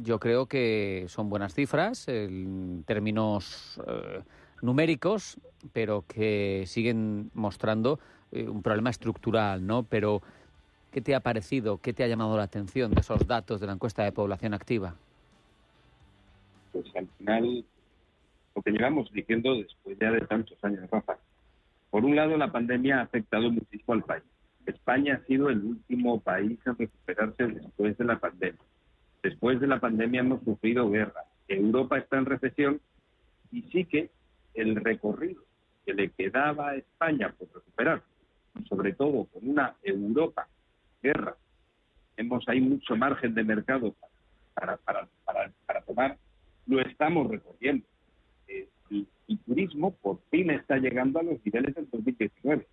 yo creo que son buenas cifras en términos eh, numéricos, pero que siguen mostrando eh, un problema estructural, ¿no? Pero, ¿qué te ha parecido? ¿Qué te ha llamado la atención de esos datos de la encuesta de población activa? Pues al final, lo que llevamos diciendo después ya de tantos años, Rafa. Por un lado, la pandemia ha afectado muchísimo al país. España ha sido el último país a recuperarse después de la pandemia. Después de la pandemia hemos sufrido guerra. Europa está en recesión y sí que el recorrido que le quedaba a España por recuperar, sobre todo con una Europa guerra, tenemos ahí mucho margen de mercado para, para, para, para tomar, lo estamos recorriendo. Y, y turismo por fin está llegando a los niveles del 2019.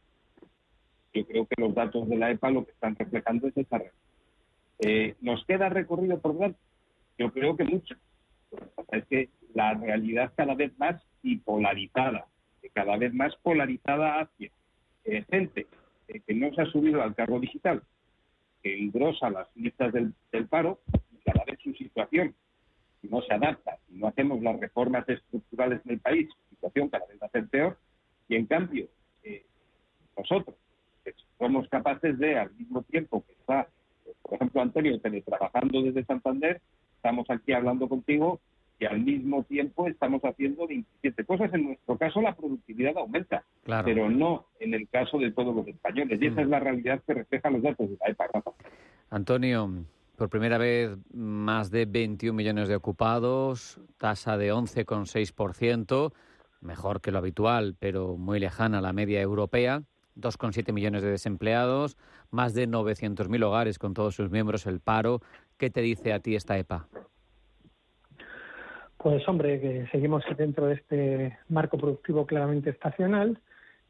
Yo creo que los datos de la EPA lo que están reflejando es esa realidad. Eh, ¿Nos queda recorrido por delante? Yo creo que mucho. Es que la realidad cada vez más y polarizada, cada vez más polarizada hacia gente eh, que no se ha subido al cargo digital, que engrosa las listas del, del paro y cada vez su situación si no se adapta, si no hacemos las reformas estructurales en el país, la situación cada vez va a ser peor. Y en cambio, eh, nosotros que somos capaces de, al mismo tiempo que está, eh, por ejemplo, Antonio, teletrabajando desde Santander, estamos aquí hablando contigo y al mismo tiempo estamos haciendo 27 cosas. En nuestro caso, la productividad aumenta, Claro. pero no en el caso de todos los españoles. Y esa es la realidad que reflejan los datos de la EPA. Antonio, por primera vez más de 21 millones de ocupados, tasa de 11,6%, mejor que lo habitual, pero muy lejana a la media europea. 2,7 millones de desempleados, más de 900.000 hogares con todos sus miembros, el paro. ¿Qué te dice a ti esta EPA? Pues hombre, que seguimos dentro de este marco productivo claramente estacional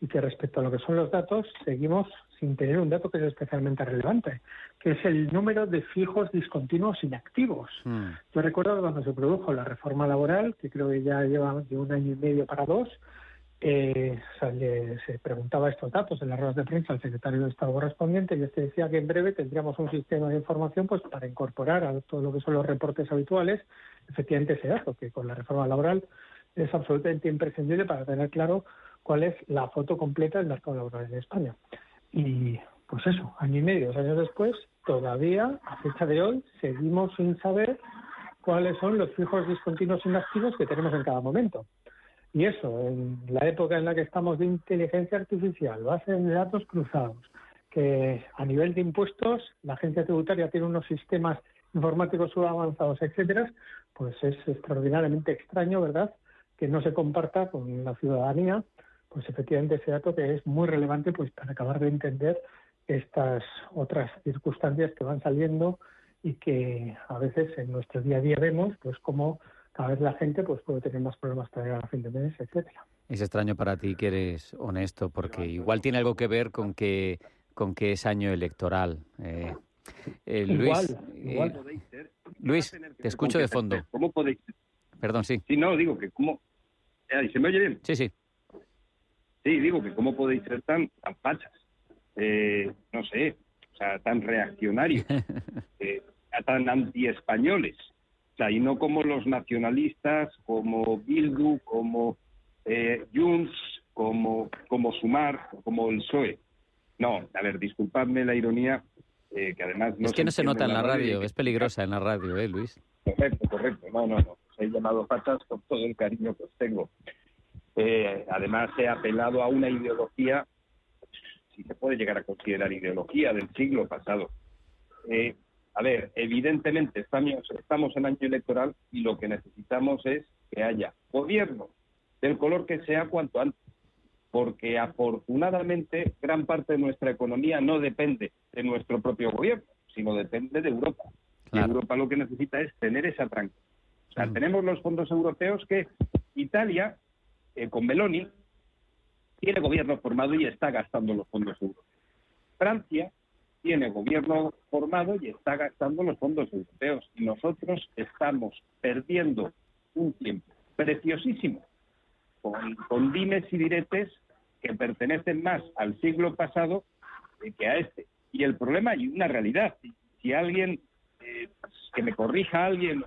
y que respecto a lo que son los datos, seguimos sin tener un dato que es especialmente relevante, que es el número de fijos discontinuos inactivos. Yo recuerdo cuando se produjo la reforma laboral, que creo que ya lleva de un año y medio para dos, eh, se, se preguntaba estos datos en las ruedas de prensa al secretario de Estado correspondiente y este decía que en breve tendríamos un sistema de información pues para incorporar a todo lo que son los reportes habituales efectivamente ese dato, que con la reforma laboral es absolutamente imprescindible para tener claro cuál es la foto completa del mercado laboral en España. Y pues eso, año y medio, dos años después, todavía, a fecha de hoy, seguimos sin saber cuáles son los fijos discontinuos inactivos que tenemos en cada momento. Y eso, en la época en la que estamos de inteligencia artificial, bases de datos cruzados, que a nivel de impuestos la agencia tributaria tiene unos sistemas informáticos subavanzados, etcétera, pues es extraordinariamente extraño, ¿verdad?, que no se comparta con la ciudadanía, pues efectivamente ese dato que es muy relevante pues para acabar de entender estas otras circunstancias que van saliendo y que a veces en nuestro día a día vemos, pues como cada vez la gente pues puede tener más problemas para llegar a fin de mes, etcétera. Es extraño para ti que eres honesto, porque igual tiene algo que ver con que con que es año electoral. Eh, eh, Luis, igual, eh, Luis, te escucho de fondo. ¿Cómo podéis? Perdón, sí. Sí, no, digo que cómo... ¿Se me oye bien? Sí, sí. Sí, digo que cómo podéis ser tan, tan fachas. no sé, o sea, tan reaccionarios, eh, tan anti-españoles. O sea, y no como los nacionalistas, como Bildu, como eh, Junts, como, como Sumar, como el PSOE. No, a ver, disculpadme la ironía, eh, que además... No es que no se nota en la radio, es peligrosa en la radio, ¿eh, Luis? Correcto, correcto. No, no, no. Os he llamado fachas con todo el cariño que os tengo. Eh, además, he apelado a una ideología, si se puede llegar a considerar ideología del siglo pasado. Eh, a ver, evidentemente estamos, estamos en año electoral y lo que necesitamos es que haya gobierno del color que sea cuanto antes, porque afortunadamente gran parte de nuestra economía no depende de nuestro propio gobierno, sino depende de Europa. Y Europa lo que necesita es tener esa tranquilidad. O sea, tenemos los fondos europeos que Italia, eh, con Meloni, tiene gobierno formado y está gastando los fondos europeos. Francia tiene gobierno formado y está gastando los fondos europeos. Y nosotros estamos perdiendo un tiempo preciosísimo con, dimes y diretes que pertenecen más al siglo pasado que a este. Y el problema y una realidad. Si, alguien, eh, que me corrija alguien,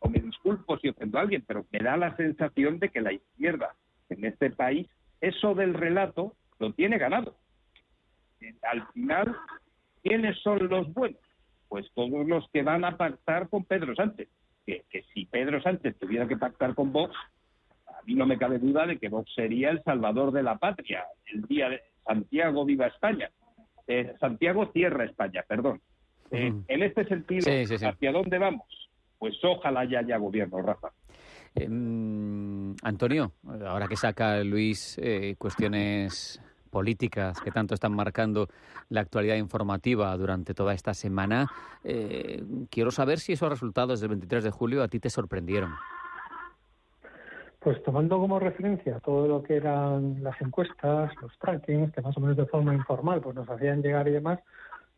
o me disculpo si ofendo a alguien, pero me da la sensación de que la izquierda en este país, eso del relato lo tiene ganado. Al final ¿Quiénes son los buenos? Pues todos los que van a pactar con Pedro Sánchez. Que, si Pedro Sánchez tuviera que pactar con Vox, a mí no me cabe duda de que Vox sería el salvador de la patria, el día de Santiago viva España. Eh, Santiago cierra España, perdón. Eh, en este sentido, ¿hacia dónde vamos? Pues ojalá ya haya gobierno, Rafa. Em, Antonio, ahora que saca Luis eh, cuestiones políticas que tanto están marcando la actualidad informativa durante toda esta semana. Eh, quiero saber si esos resultados del 23 de julio a ti te sorprendieron. Pues tomando como referencia todo lo que eran las encuestas, los trackings, que más o menos de forma informal pues nos hacían llegar y demás,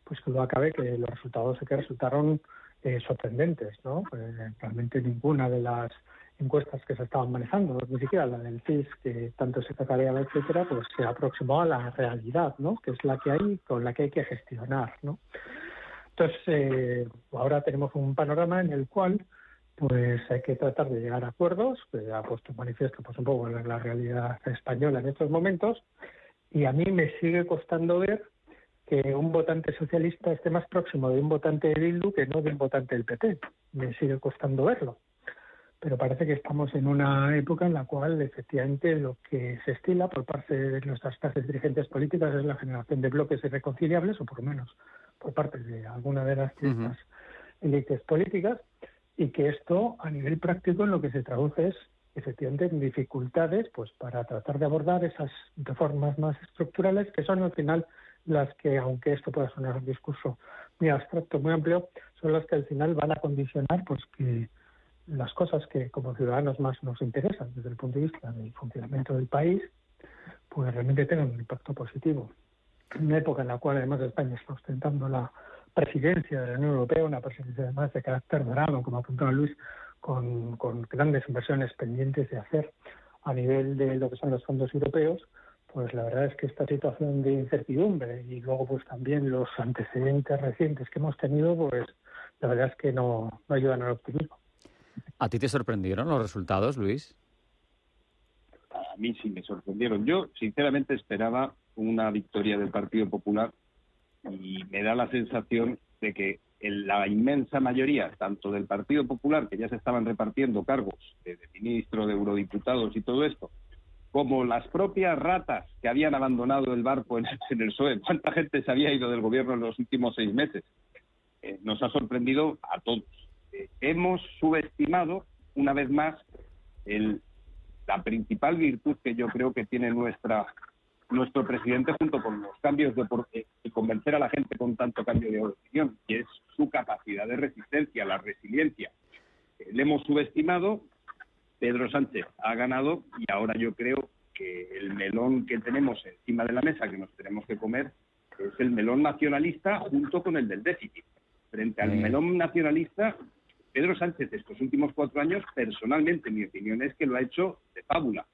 pues que lo acabe que los resultados que resultaron eh, sorprendentes, ¿no? Pues, realmente ninguna de las encuestas que se estaban manejando, ni siquiera la del CIS, que tanto se cacareaba, etcétera, pues se aproximó a la realidad, ¿no? Que es la que hay, con la que hay que gestionar, ¿no? Entonces, eh, ahora tenemos un panorama en el cual pues hay que tratar de llegar a acuerdos, que ha puesto manifiesto pues un poco la realidad española en estos momentos, y a mí me sigue costando ver que un votante socialista esté más próximo de un votante de Bildu que no de un votante del PP. Me sigue costando verlo pero parece que estamos en una época en la cual efectivamente lo que se estila por parte de nuestras clases dirigentes políticas es la generación de bloques irreconciliables, o por lo menos por parte de alguna de las uh élites políticas, y que esto a nivel práctico en lo que se traduce es efectivamente en dificultades pues para tratar de abordar esas reformas más estructurales que son al final las que, aunque esto pueda sonar un discurso muy abstracto, muy amplio, son las que al final van a condicionar pues que las cosas que como ciudadanos más nos interesan desde el punto de vista del funcionamiento del país, pues realmente tengan un impacto positivo. En una época en la cual además España está ostentando la presidencia de la Unión Europea, una presidencia además de carácter dorado, como apuntaba Luis, con, con grandes inversiones pendientes de hacer a nivel de lo que son los fondos europeos, pues la verdad es que esta situación de incertidumbre y luego pues también los antecedentes recientes que hemos tenido, pues la verdad es que no, no ayudan al optimismo. ¿A ti te sorprendieron los resultados, Luis? A mí sí me sorprendieron. Yo, sinceramente, esperaba una victoria del Partido Popular y me da la sensación de que en la inmensa mayoría, tanto del Partido Popular, que ya se estaban repartiendo cargos de, ministro, de eurodiputados y todo esto, como las propias ratas que habían abandonado el barco en, en el PSOE. ¿Cuánta gente se había ido del gobierno en los últimos seis meses? Eh, nos ha sorprendido a todos. Eh, hemos subestimado, una vez más, el, la principal virtud que yo creo que tiene nuestra nuestro presidente junto con los cambios de, eh, de convencer a la gente con tanto cambio de opinión, y es su capacidad de resistencia, la resiliencia. le hemos subestimado, Pedro Sánchez ha ganado y ahora yo creo que el melón que tenemos encima de la mesa que nos tenemos que comer es el melón nacionalista junto con el del déficit. Frente al melón nacionalista, Pedro Sánchez estos últimos cuatro años, personalmente mi opinión es que lo ha hecho de fábula.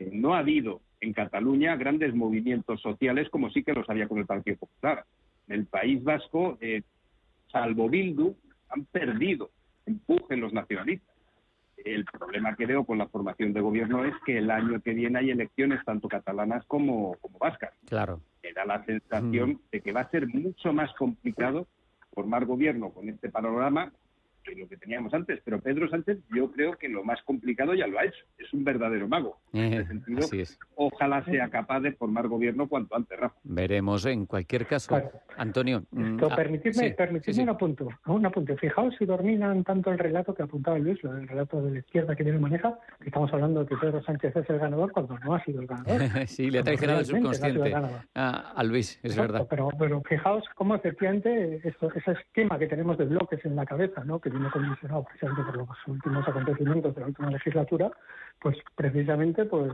Eh, no ha habido en Cataluña grandes movimientos sociales como sí que los había con el Partido Popular. En el País Vasco, eh, salvo Bildu, han perdido empuje los nacionalistas. El problema que veo con la formación de gobierno es que el año que viene hay elecciones tanto catalanas como, como vascas. Claro. Me da la sensación de que va a ser mucho más complicado formar gobierno con este panorama que lo que teníamos antes. Pero Pedro Sánchez yo creo que lo más complicado ya lo ha hecho. Es un verdadero mago. En ese sentido, así es. ojalá sea capaz de formar gobierno cuanto antes, Rafa. Veremos en cualquier caso. Antonio. mm, Esto, ah, permitidme, sí, permitidme sí, sí. un apunte, un apunte. Fijaos si dominan tanto el relato que apuntaba Luis, lo del relato de la izquierda que tiene maneja, que estamos hablando de que Pedro Sánchez es el ganador cuando no ha sido el ganador. sí, le ha traicionado el subconsciente ganador. a, Luis, es Exacto, verdad. Pero, pero fijaos cómo efectivamente esto- ese esquema que tenemos de bloques en la cabeza, ¿no? que viene condicionado precisamente por los últimos acontecimientos de la última legislatura, pues precisamente pues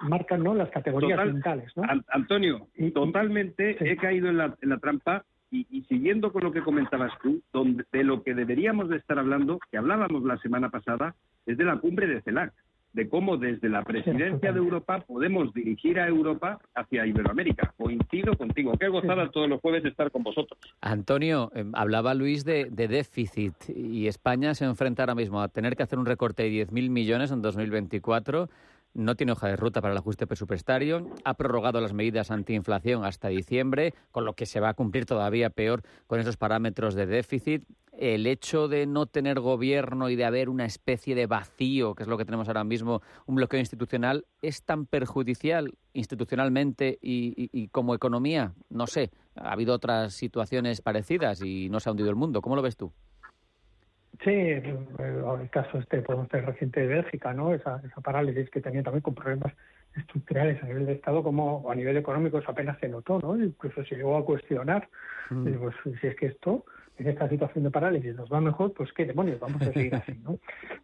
marcan ¿no? las categorías Total- mentales. ¿no? An- Antonio, totalmente he caído en la, en la trampa y, y siguiendo con lo que comentabas tú, donde, de lo que deberíamos de estar hablando, que hablábamos la semana pasada, es de la cumbre de CELAC, de cómo desde la presidencia de Europa podemos dirigir a Europa hacia Iberoamérica. Coincido contigo. Qué gozada todos los jueves estar con vosotros. Antonio, eh, hablaba Luis de, de déficit y España se enfrenta ahora mismo a tener que hacer un recorte de 10.000 millones en 2024. No tiene hoja de ruta para el ajuste presupuestario. Ha prorrogado las medidas antiinflación hasta diciembre, con lo que se va a cumplir todavía peor con esos parámetros de déficit. El hecho de no tener gobierno y de haber una especie de vacío, que es lo que tenemos ahora mismo, un bloqueo institucional, es tan perjudicial institucionalmente y, y- como economía. No sé, ha habido otras situaciones parecidas y no se ha hundido el mundo. ¿Cómo lo ves tú? Sí, el, el caso este podemos tener reciente de Bélgica, ¿no? Esa, esa parálisis que tenía también con problemas estructurales a nivel de Estado como a nivel económico eso apenas se notó, ¿no? Incluso se llegó a cuestionar, Mm. eh, pues, si es que esto, en esta situación de parálisis nos va mejor, pues qué demonios, vamos a seguir así, ¿no?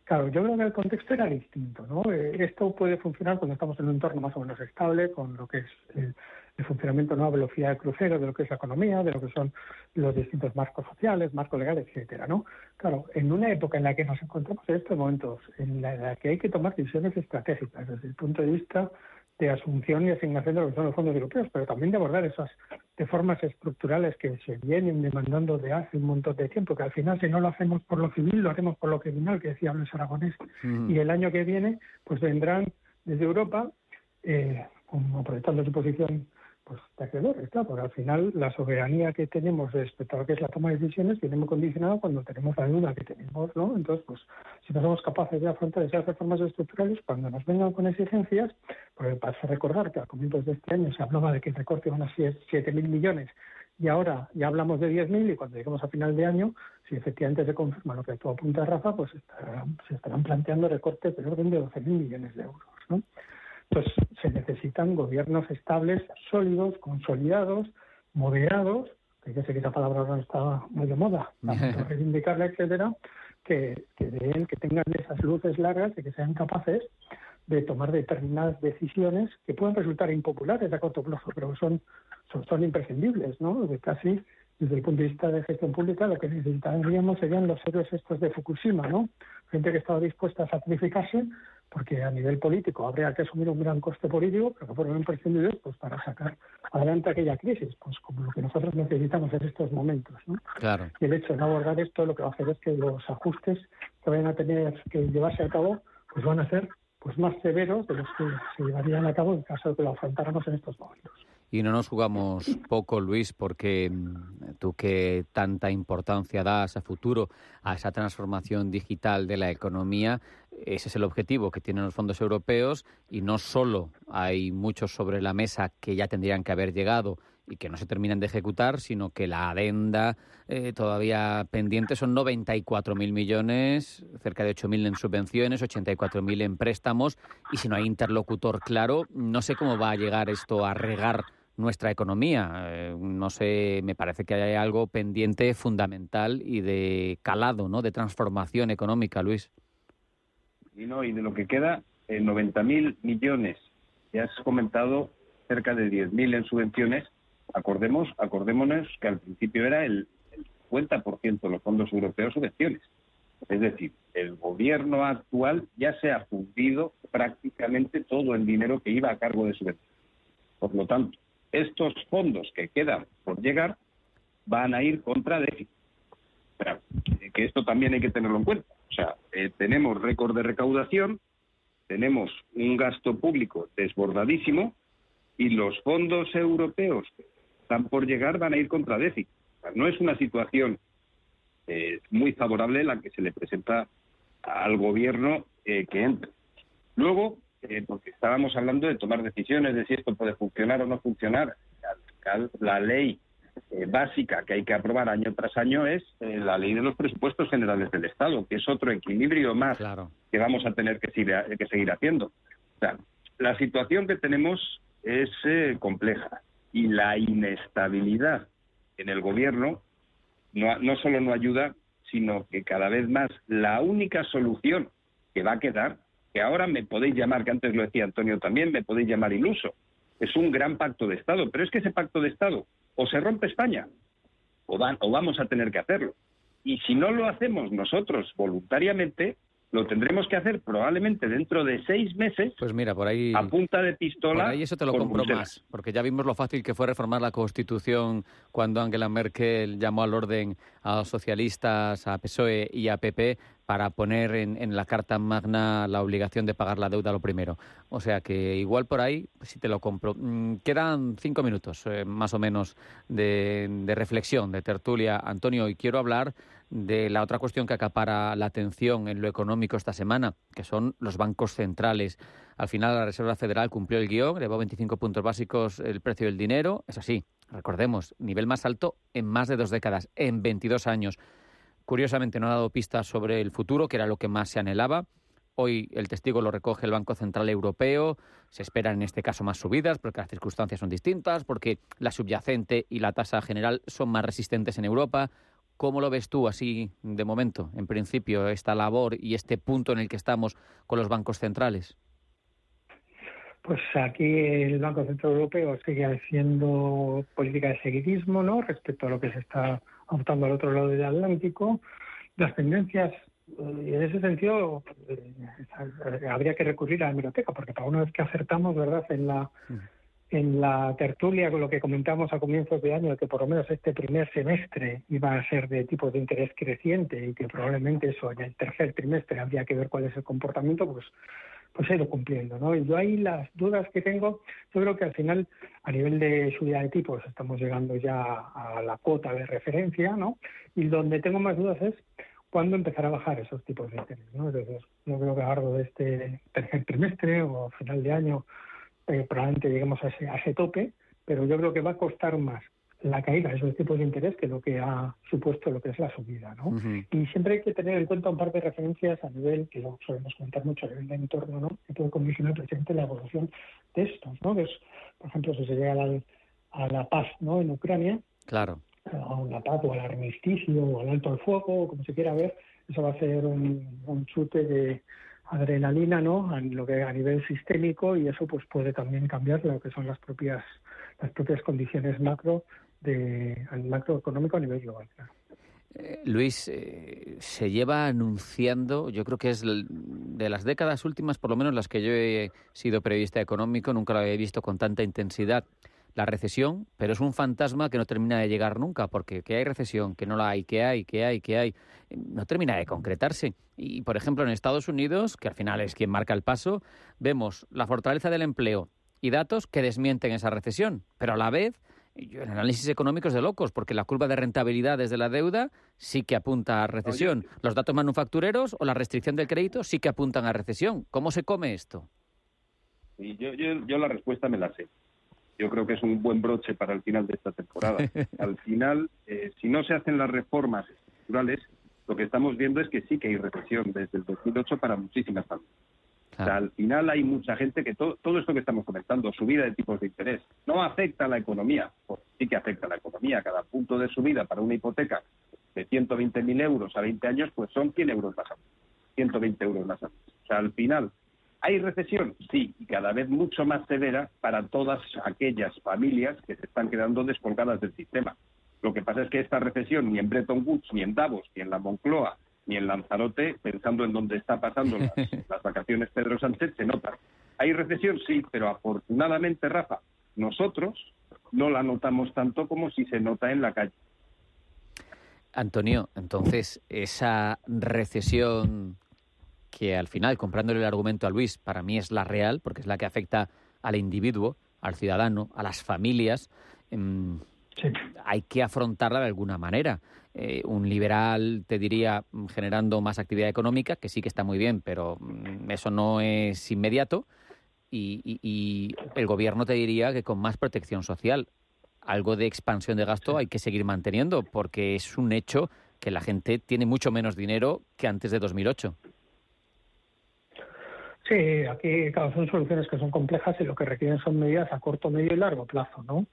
Claro, yo creo que el contexto era distinto, ¿no? Eh, esto puede funcionar cuando estamos en un entorno más o menos estable, con lo que es el, el funcionamiento no a velocidad de crucero de lo que es la economía, de lo que son los distintos marcos sociales, marcos legales, etcétera, ¿no? Claro, en una época en la que nos encontramos en estos momentos, en la, en la que hay que tomar decisiones estratégicas desde el punto de vista de asunción y asignación de lo que son los fondos europeos, pero también de abordar esas reformas estructurales que se vienen demandando de hace un montón de tiempo, que al final si no lo hacemos por lo civil, lo haremos por lo criminal, que decía Luis Aragonés, y el año que viene pues vendrán desde Europa eh, como proyectando su posición pues acreedores, claro, porque al final la soberanía que tenemos respecto a lo que es la toma de decisiones viene muy condicionada cuando tenemos la deuda que tenemos, ¿no? Entonces, pues si no somos capaces de afrontar esas reformas estructurales, cuando nos vengan con exigencias, pasa a recordar que a comienzos de este año se hablaba de que el recorte iban a ser 7.000 millones y ahora ya hablamos de 10.000 y cuando lleguemos a final de año, si efectivamente se confirma lo que tú apuntas, Rafa, pues estarán- se estarán planteando recortes del orden de 12.000 millones de euros, ¿no? Pues se necesitan gobiernos estables, sólidos, consolidados, moderados, que yo sé que esa palabra ahora está muy de moda, vamos a reivindicarla, etcétera, que, que den, que tengan esas luces largas y que sean capaces de tomar determinadas decisiones que pueden resultar impopulares a corto plazo, pero son, son imprescindibles, ¿no? De casi desde el punto de vista de gestión pública, lo que necesitaríamos serían los héroes estos de Fukushima, ¿no? Gente que estaba dispuesta a sacrificarse porque a nivel político habría que asumir un gran coste político, pero que fueron imprescindibles pues, para sacar adelante aquella crisis, pues como lo que nosotros necesitamos en estos momentos. ¿no? Claro. Y el hecho de no abordar esto lo que va a hacer es que los ajustes que vayan a tener que llevarse a cabo pues van a ser pues más severos de los que se llevarían a cabo en caso de que lo afrontáramos en estos momentos. Y no nos jugamos poco, Luis, porque mm, tú que tanta importancia das a futuro a esa transformación digital de la economía, ese es el objetivo que tienen los fondos europeos y no solo hay muchos sobre la mesa que ya tendrían que haber llegado y que no se terminan de ejecutar, sino que la adenda eh, todavía pendiente son 94.000 millones, cerca de 8.000 en subvenciones, 84.000 en préstamos, y si no hay interlocutor claro, no sé cómo va a llegar esto a regar nuestra economía. Eh, no sé, me parece que hay algo pendiente fundamental y de calado, ¿no? De transformación económica, Luis. Y no, y de lo que queda, eh, 90.000 millones. Ya has comentado cerca de 10.000 en subvenciones Acordemos, acordémonos que al principio era el, 50% de los fondos europeos subvenciones. Es decir, el gobierno actual ya se ha fundido prácticamente todo el dinero que iba a cargo de subvenciones. Por lo tanto, estos fondos que quedan por llegar van a ir contra déficit. que esto también hay que tenerlo en cuenta. O sea, eh, tenemos récord de recaudación, tenemos un gasto público desbordadísimo y los fondos europeos están por llegar van a ir contra déficit. no es una situación eh, muy favorable la que se le presenta al gobierno eh, que entre. Luego, eh, porque estábamos hablando de tomar decisiones de si esto puede funcionar o no funcionar, la ley básica que hay que aprobar año tras año es la ley de los presupuestos generales del Estado, que es otro equilibrio más que vamos a tener que seguir, que seguir haciendo. O sea, la situación que tenemos es compleja y la inestabilidad en el gobierno no, no solo no ayuda, sino que cada vez más la única solución que va a quedar, que ahora me podéis llamar, que antes lo decía Antonio también, me podéis llamar iluso, es un gran pacto de Estado, pero es que ese pacto de Estado o se rompe España o, van, o vamos a tener que hacerlo. Y si no lo hacemos nosotros voluntariamente, lo tendremos que hacer probablemente dentro de seis meses. Pues mira, por ahí. A punta de pistola. Por ahí eso te lo compro más, porque ya vimos lo fácil que fue reformar la Constitución cuando Angela Merkel llamó al orden a los socialistas, a PSOE y a PP para poner en, la Carta Magna la obligación de pagar la deuda lo primero. O sea que igual por ahí pues sí te lo compro. Mm, quedan cinco minutos eh, más o menos de, de reflexión, de tertulia, Antonio, y quiero hablar de la otra cuestión que acapara la atención en lo económico esta semana, que son los bancos centrales. Al final la Reserva Federal cumplió el guion, elevó 25 puntos básicos el precio del dinero. Es así, recordemos, nivel más alto en más de dos décadas, en 22 años. Curiosamente no ha dado pistas sobre el futuro, que era lo que más se anhelaba. Hoy el testigo lo recoge el Banco Central Europeo. Se esperan en este caso más subidas porque las circunstancias son distintas, porque la subyacente y la tasa general son más resistentes en Europa. ¿Cómo lo ves tú así de momento, en principio, esta labor y este punto en el que estamos con los bancos centrales? Pues aquí el Banco Central Europeo sigue haciendo política de seguidismo, ¿no? Respecto a lo que se está adoptando al otro lado del Atlántico. Las tendencias, eh, y en ese sentido, eh, habría que recurrir a la biblioteca, porque para una vez que acertamos, ¿verdad?, en la en la tertulia con lo que comentamos a comienzos de año, que por lo menos este primer semestre iba a ser de tipo de interés creciente y que probablemente eso en el tercer trimestre habría que ver cuál es el comportamiento, pues pues ha ido cumpliendo, ¿no? Y yo ahí las dudas que tengo, yo creo que al final a nivel de subida de tipos estamos llegando ya a la cuota de referencia, ¿no? Y donde tengo más dudas es cuándo empezar a bajar esos tipos de interés, ¿no? Es decir, no creo que a lo largo de este tercer trimestre o final de año eh, probablemente lleguemos a ese, a ese tope, pero yo creo que va a costar más la caída de esos tipos de interés que lo que ha supuesto lo que es la subida. ¿no? Y siempre hay que tener en cuenta un par de referencias a nivel, que lo solemos comentar mucho a nivel de entorno, ¿no? que puede condicionar precisamente la evolución de estos. ¿no? por ejemplo, si se llega a la, paz ¿no? en Ucrania, claro. a la paz o al armisticio o al alto el fuego, como se quiera ver, eso va a ser un, un chute de adrenalina no a lo que a nivel sistémico y eso pues puede también cambiar lo que son las propias las propias condiciones macro de macroeconómico a nivel global eh, Luis, eh, se lleva anunciando, yo creo que es de las décadas últimas, por lo menos las que yo he sido periodista económico, nunca lo había visto con tanta intensidad, la recesión, pero es un fantasma que no termina de llegar nunca, porque que hay recesión, que no la hay, que hay, que hay, que hay, no termina de concretarse. Y, por ejemplo, en Estados Unidos, que al final es quien marca el paso, vemos la fortaleza del empleo y datos que desmienten esa recesión, pero a la vez el análisis económico es de locos, porque la curva de rentabilidades de la deuda sí que apunta a recesión. Los datos manufactureros o la restricción del crédito sí que apuntan a recesión. ¿Cómo se come esto? Y yo, yo, la respuesta me la sé. Yo creo que es un buen broche para el final de esta temporada. Al final, eh, si no se hacen las reformas estructurales, lo que estamos viendo es que sí que hay recesión desde el 2008 para muchísimas familias al final hay mucha gente que todo, todo esto que estamos comentando, subida de tipos de interés, no afecta a la economía. Pues sí que afecta a la economía. Cada punto de subida para una hipoteca de 120.000 euros a 20 años, pues son 100 euros más 120 euros más O sea, al final, ¿hay recesión? Sí, y cada vez mucho más severa para todas aquellas familias que se están quedando descolgadas del sistema. Lo que pasa es que esta recesión ni en Bretton Woods, ni en Davos, ni en la Moncloa, ni en Lanzarote, pensando en dónde está pasando las, vacaciones Pedro Sánchez, se nota. ¿Hay recesión? Sí, pero afortunadamente, Rafa, nosotros no la notamos tanto como si se nota en la calle. Antonio, entonces, esa recesión que al final, comprándole el argumento a Luis, para mí es la real, porque es la que afecta al individuo, al ciudadano, a las familias, em, hay que afrontarla de alguna manera. Eh, un liberal te diría generando más actividad económica, que sí que está muy bien, pero mm, eso no es inmediato. Y, el gobierno te diría que con más protección social, algo de expansión de gasto hay que seguir manteniendo, porque es un hecho que la gente tiene mucho menos dinero que antes de 2008. Sí, aquí son soluciones que son complejas y lo que requieren son medidas a corto, medio y largo plazo, ¿no?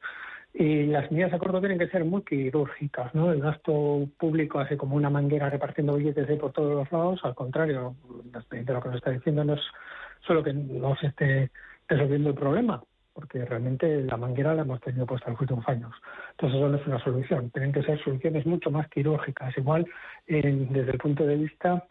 Y las medidas a corto tienen que ser muy quirúrgicas, ¿no? El gasto público hace como una manguera repartiendo billetes por todos los lados, al contrario, de lo que nos está diciendo no es solo que no se esté resolviendo el problema, porque realmente la manguera la hemos tenido puesta en los últimos años. Entonces eso no es una solución, tienen que ser soluciones mucho más quirúrgicas, igual desde el punto de vista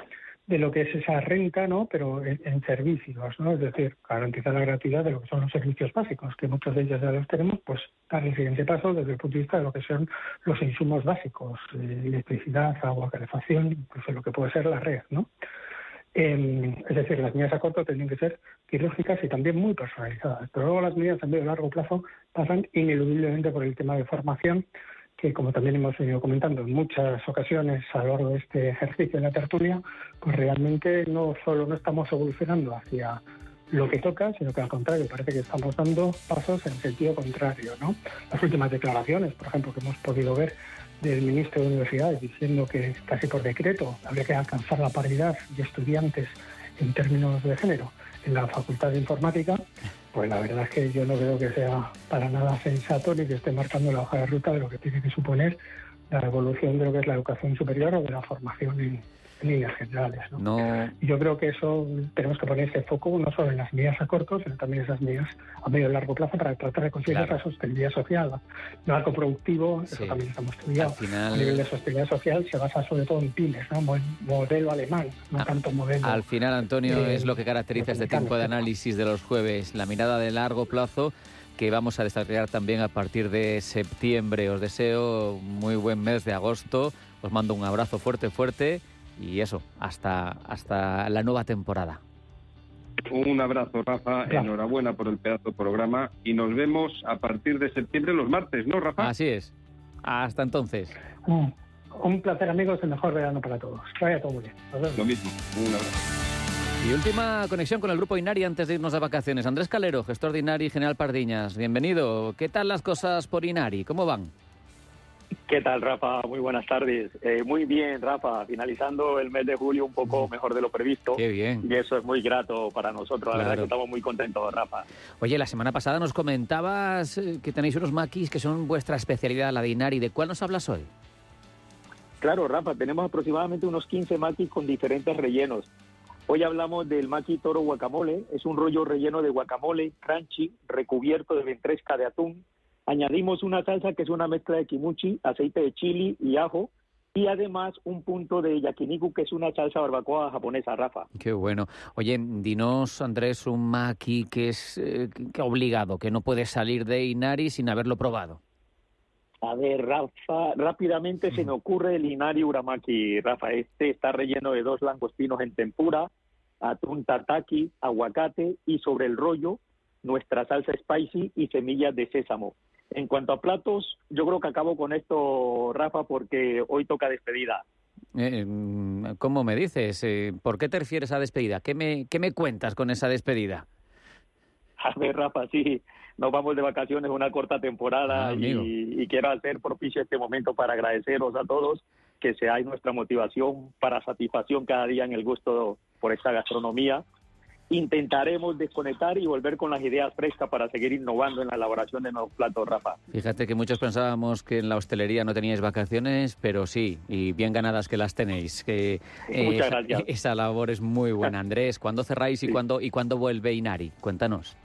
de lo que es esa renta, ¿no? Pero en, servicios, ¿no? Es decir, garantizar la gratuidad de lo que son los servicios básicos, que muchos de ellos ya los tenemos, pues dar el siguiente paso desde el punto de vista de lo que son los insumos básicos, eh, electricidad, agua, calefacción, incluso lo que puede ser la red, ¿no? Em, es decir, las medidas a corto tienen que ser quirúrgicas y también muy personalizadas. Pero luego las medidas a medio y largo plazo pasan ineludiblemente por el tema de formación que como también hemos venido comentando en muchas ocasiones a lo largo de este ejercicio de la tertulia, pues realmente no solo no estamos evolucionando hacia lo que toca, sino que al contrario, parece que estamos dando pasos en sentido contrario. Las últimas declaraciones, por ejemplo, que hemos podido ver del ministro de Universidades diciendo que casi por decreto habría que alcanzar la paridad de estudiantes en términos de género en la Facultad de Informática, pues la verdad es que yo no creo que sea para nada sensato ni que esté marcando la hoja de ruta de lo que tiene que suponer la evolución de lo que es la educación superior o de la formación en, líneas generales. ¿no? Y yo creo que eso tenemos que poner ese foco no solo en las medidas a corto, sino también en esas medidas a medio y largo plazo para tratar de conseguir esa sostenibilidad social. El arco productivo, eso también estamos estudiando. A nivel de sostenibilidad social se basa sobre todo en pymes, ¿no? modelo alemán, no ah, tanto modelo. Al final, Antonio, es lo que caracteriza este tiempo de análisis de los jueves, la mirada de largo plazo que vamos a desarrollar también a partir de septiembre. Os deseo muy buen mes de agosto. Os mando un abrazo fuerte, fuerte y eso, hasta, hasta la nueva temporada. Un abrazo, Rafa. Enhorabuena por el pedazo de programa. Y nos vemos a partir de septiembre los martes, ¿no, Rafa? Así es. Hasta entonces. un placer, amigos. El mejor verano para todos. Que vaya todo muy bien. Lo mismo. Un abrazo. Y última conexión con el grupo Inari antes de irnos de vacaciones. Andrés Calero, gestor de Inari, General Pardiñas. Bienvenido. ¿Qué tal las cosas por Inari? ¿Cómo van? ¿Qué tal, Rafa? Muy buenas tardes. Eh, muy bien, Rafa. Finalizando el mes de julio un poco mejor de lo previsto. Qué bien. Y eso es muy grato para nosotros. La verdad que estamos muy contentos, Rafa. Oye, la semana pasada nos comentabas eh, que tenéis unos maquis que son vuestra especialidad, la de Inari. ¿De cuál nos hablas hoy? Claro, Rafa. Tenemos aproximadamente unos 15 maquis con diferentes rellenos. Hoy hablamos del maqui toro guacamole. Es un rollo relleno de guacamole, crunchy, recubierto de ventresca de atún, Añadimos una salsa que es una mezcla de kimuchi, aceite de chili y ajo, y además un punto de yakiniku, que es una salsa barbacoa japonesa, Rafa. Qué bueno. Oye, dinos, Andrés, un maki que es eh, obligado, que no puede salir de Inari sin haberlo probado. A ver, Rafa, rápidamente se me ocurre el Inari Uramaki, Rafa. Este está relleno de dos langostinos en tempura, atún tataki, aguacate y sobre el rollo nuestra salsa spicy y semillas de sésamo. En cuanto a platos, yo creo que acabo con esto, Rafa, porque hoy toca despedida. Eh, mm, ¿Cómo me dices? Eh, ¿Por qué te refieres a despedida? ¿Qué me, ¿Qué me cuentas con esa despedida? A ver, Rafa, sí, nos vamos de vacaciones una corta temporada Ah, y, y quiero hacer propicio este momento para agradeceros a todos que seáis nuestra motivación para satisfacción cada día en el gusto por esta gastronomía. Intentaremos desconectar y volver con las ideas frescas para seguir innovando en la elaboración de nuevos platos, Rafa. Fíjate que muchos pensábamos que en la hostelería no teníais vacaciones, pero sí, y bien ganadas que las tenéis. Que, eh, Muchas esa- gracias. Esa labor es muy buena, Andrés. ¿Cuándo cerráis y, cuándo, y cuándo vuelve Inari? Cuéntanos.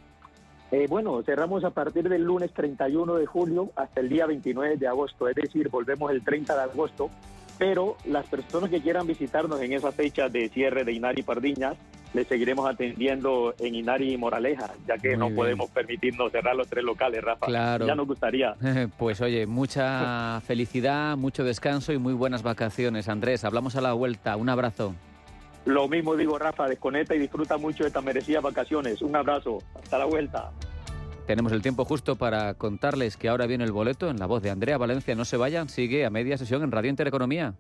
Eh, bueno, cerramos a partir del lunes 31 de julio hasta el día 29 de agosto, es decir, volvemos el 30 de agosto, pero las personas que quieran visitarnos en esa fecha de cierre de Inari Pardiñas, les seguiremos atendiendo en Inari y Moraleja, ya que Muy no bien. podemos permitirnos cerrar los tres locales, Rafa. Claro. Ya nos gustaría. Pues oye, mucha felicidad, mucho descanso y muy buenas vacaciones, Andrés. Hablamos a la vuelta. Un abrazo. Lo mismo digo, Rafa, desconecta y disfruta mucho de estas merecidas vacaciones. Un abrazo, hasta la vuelta. Tenemos el tiempo justo para contarles que ahora viene el boleto en la voz de Andrea Valencia. No se vayan, sigue a media sesión en Radio Intereconomía.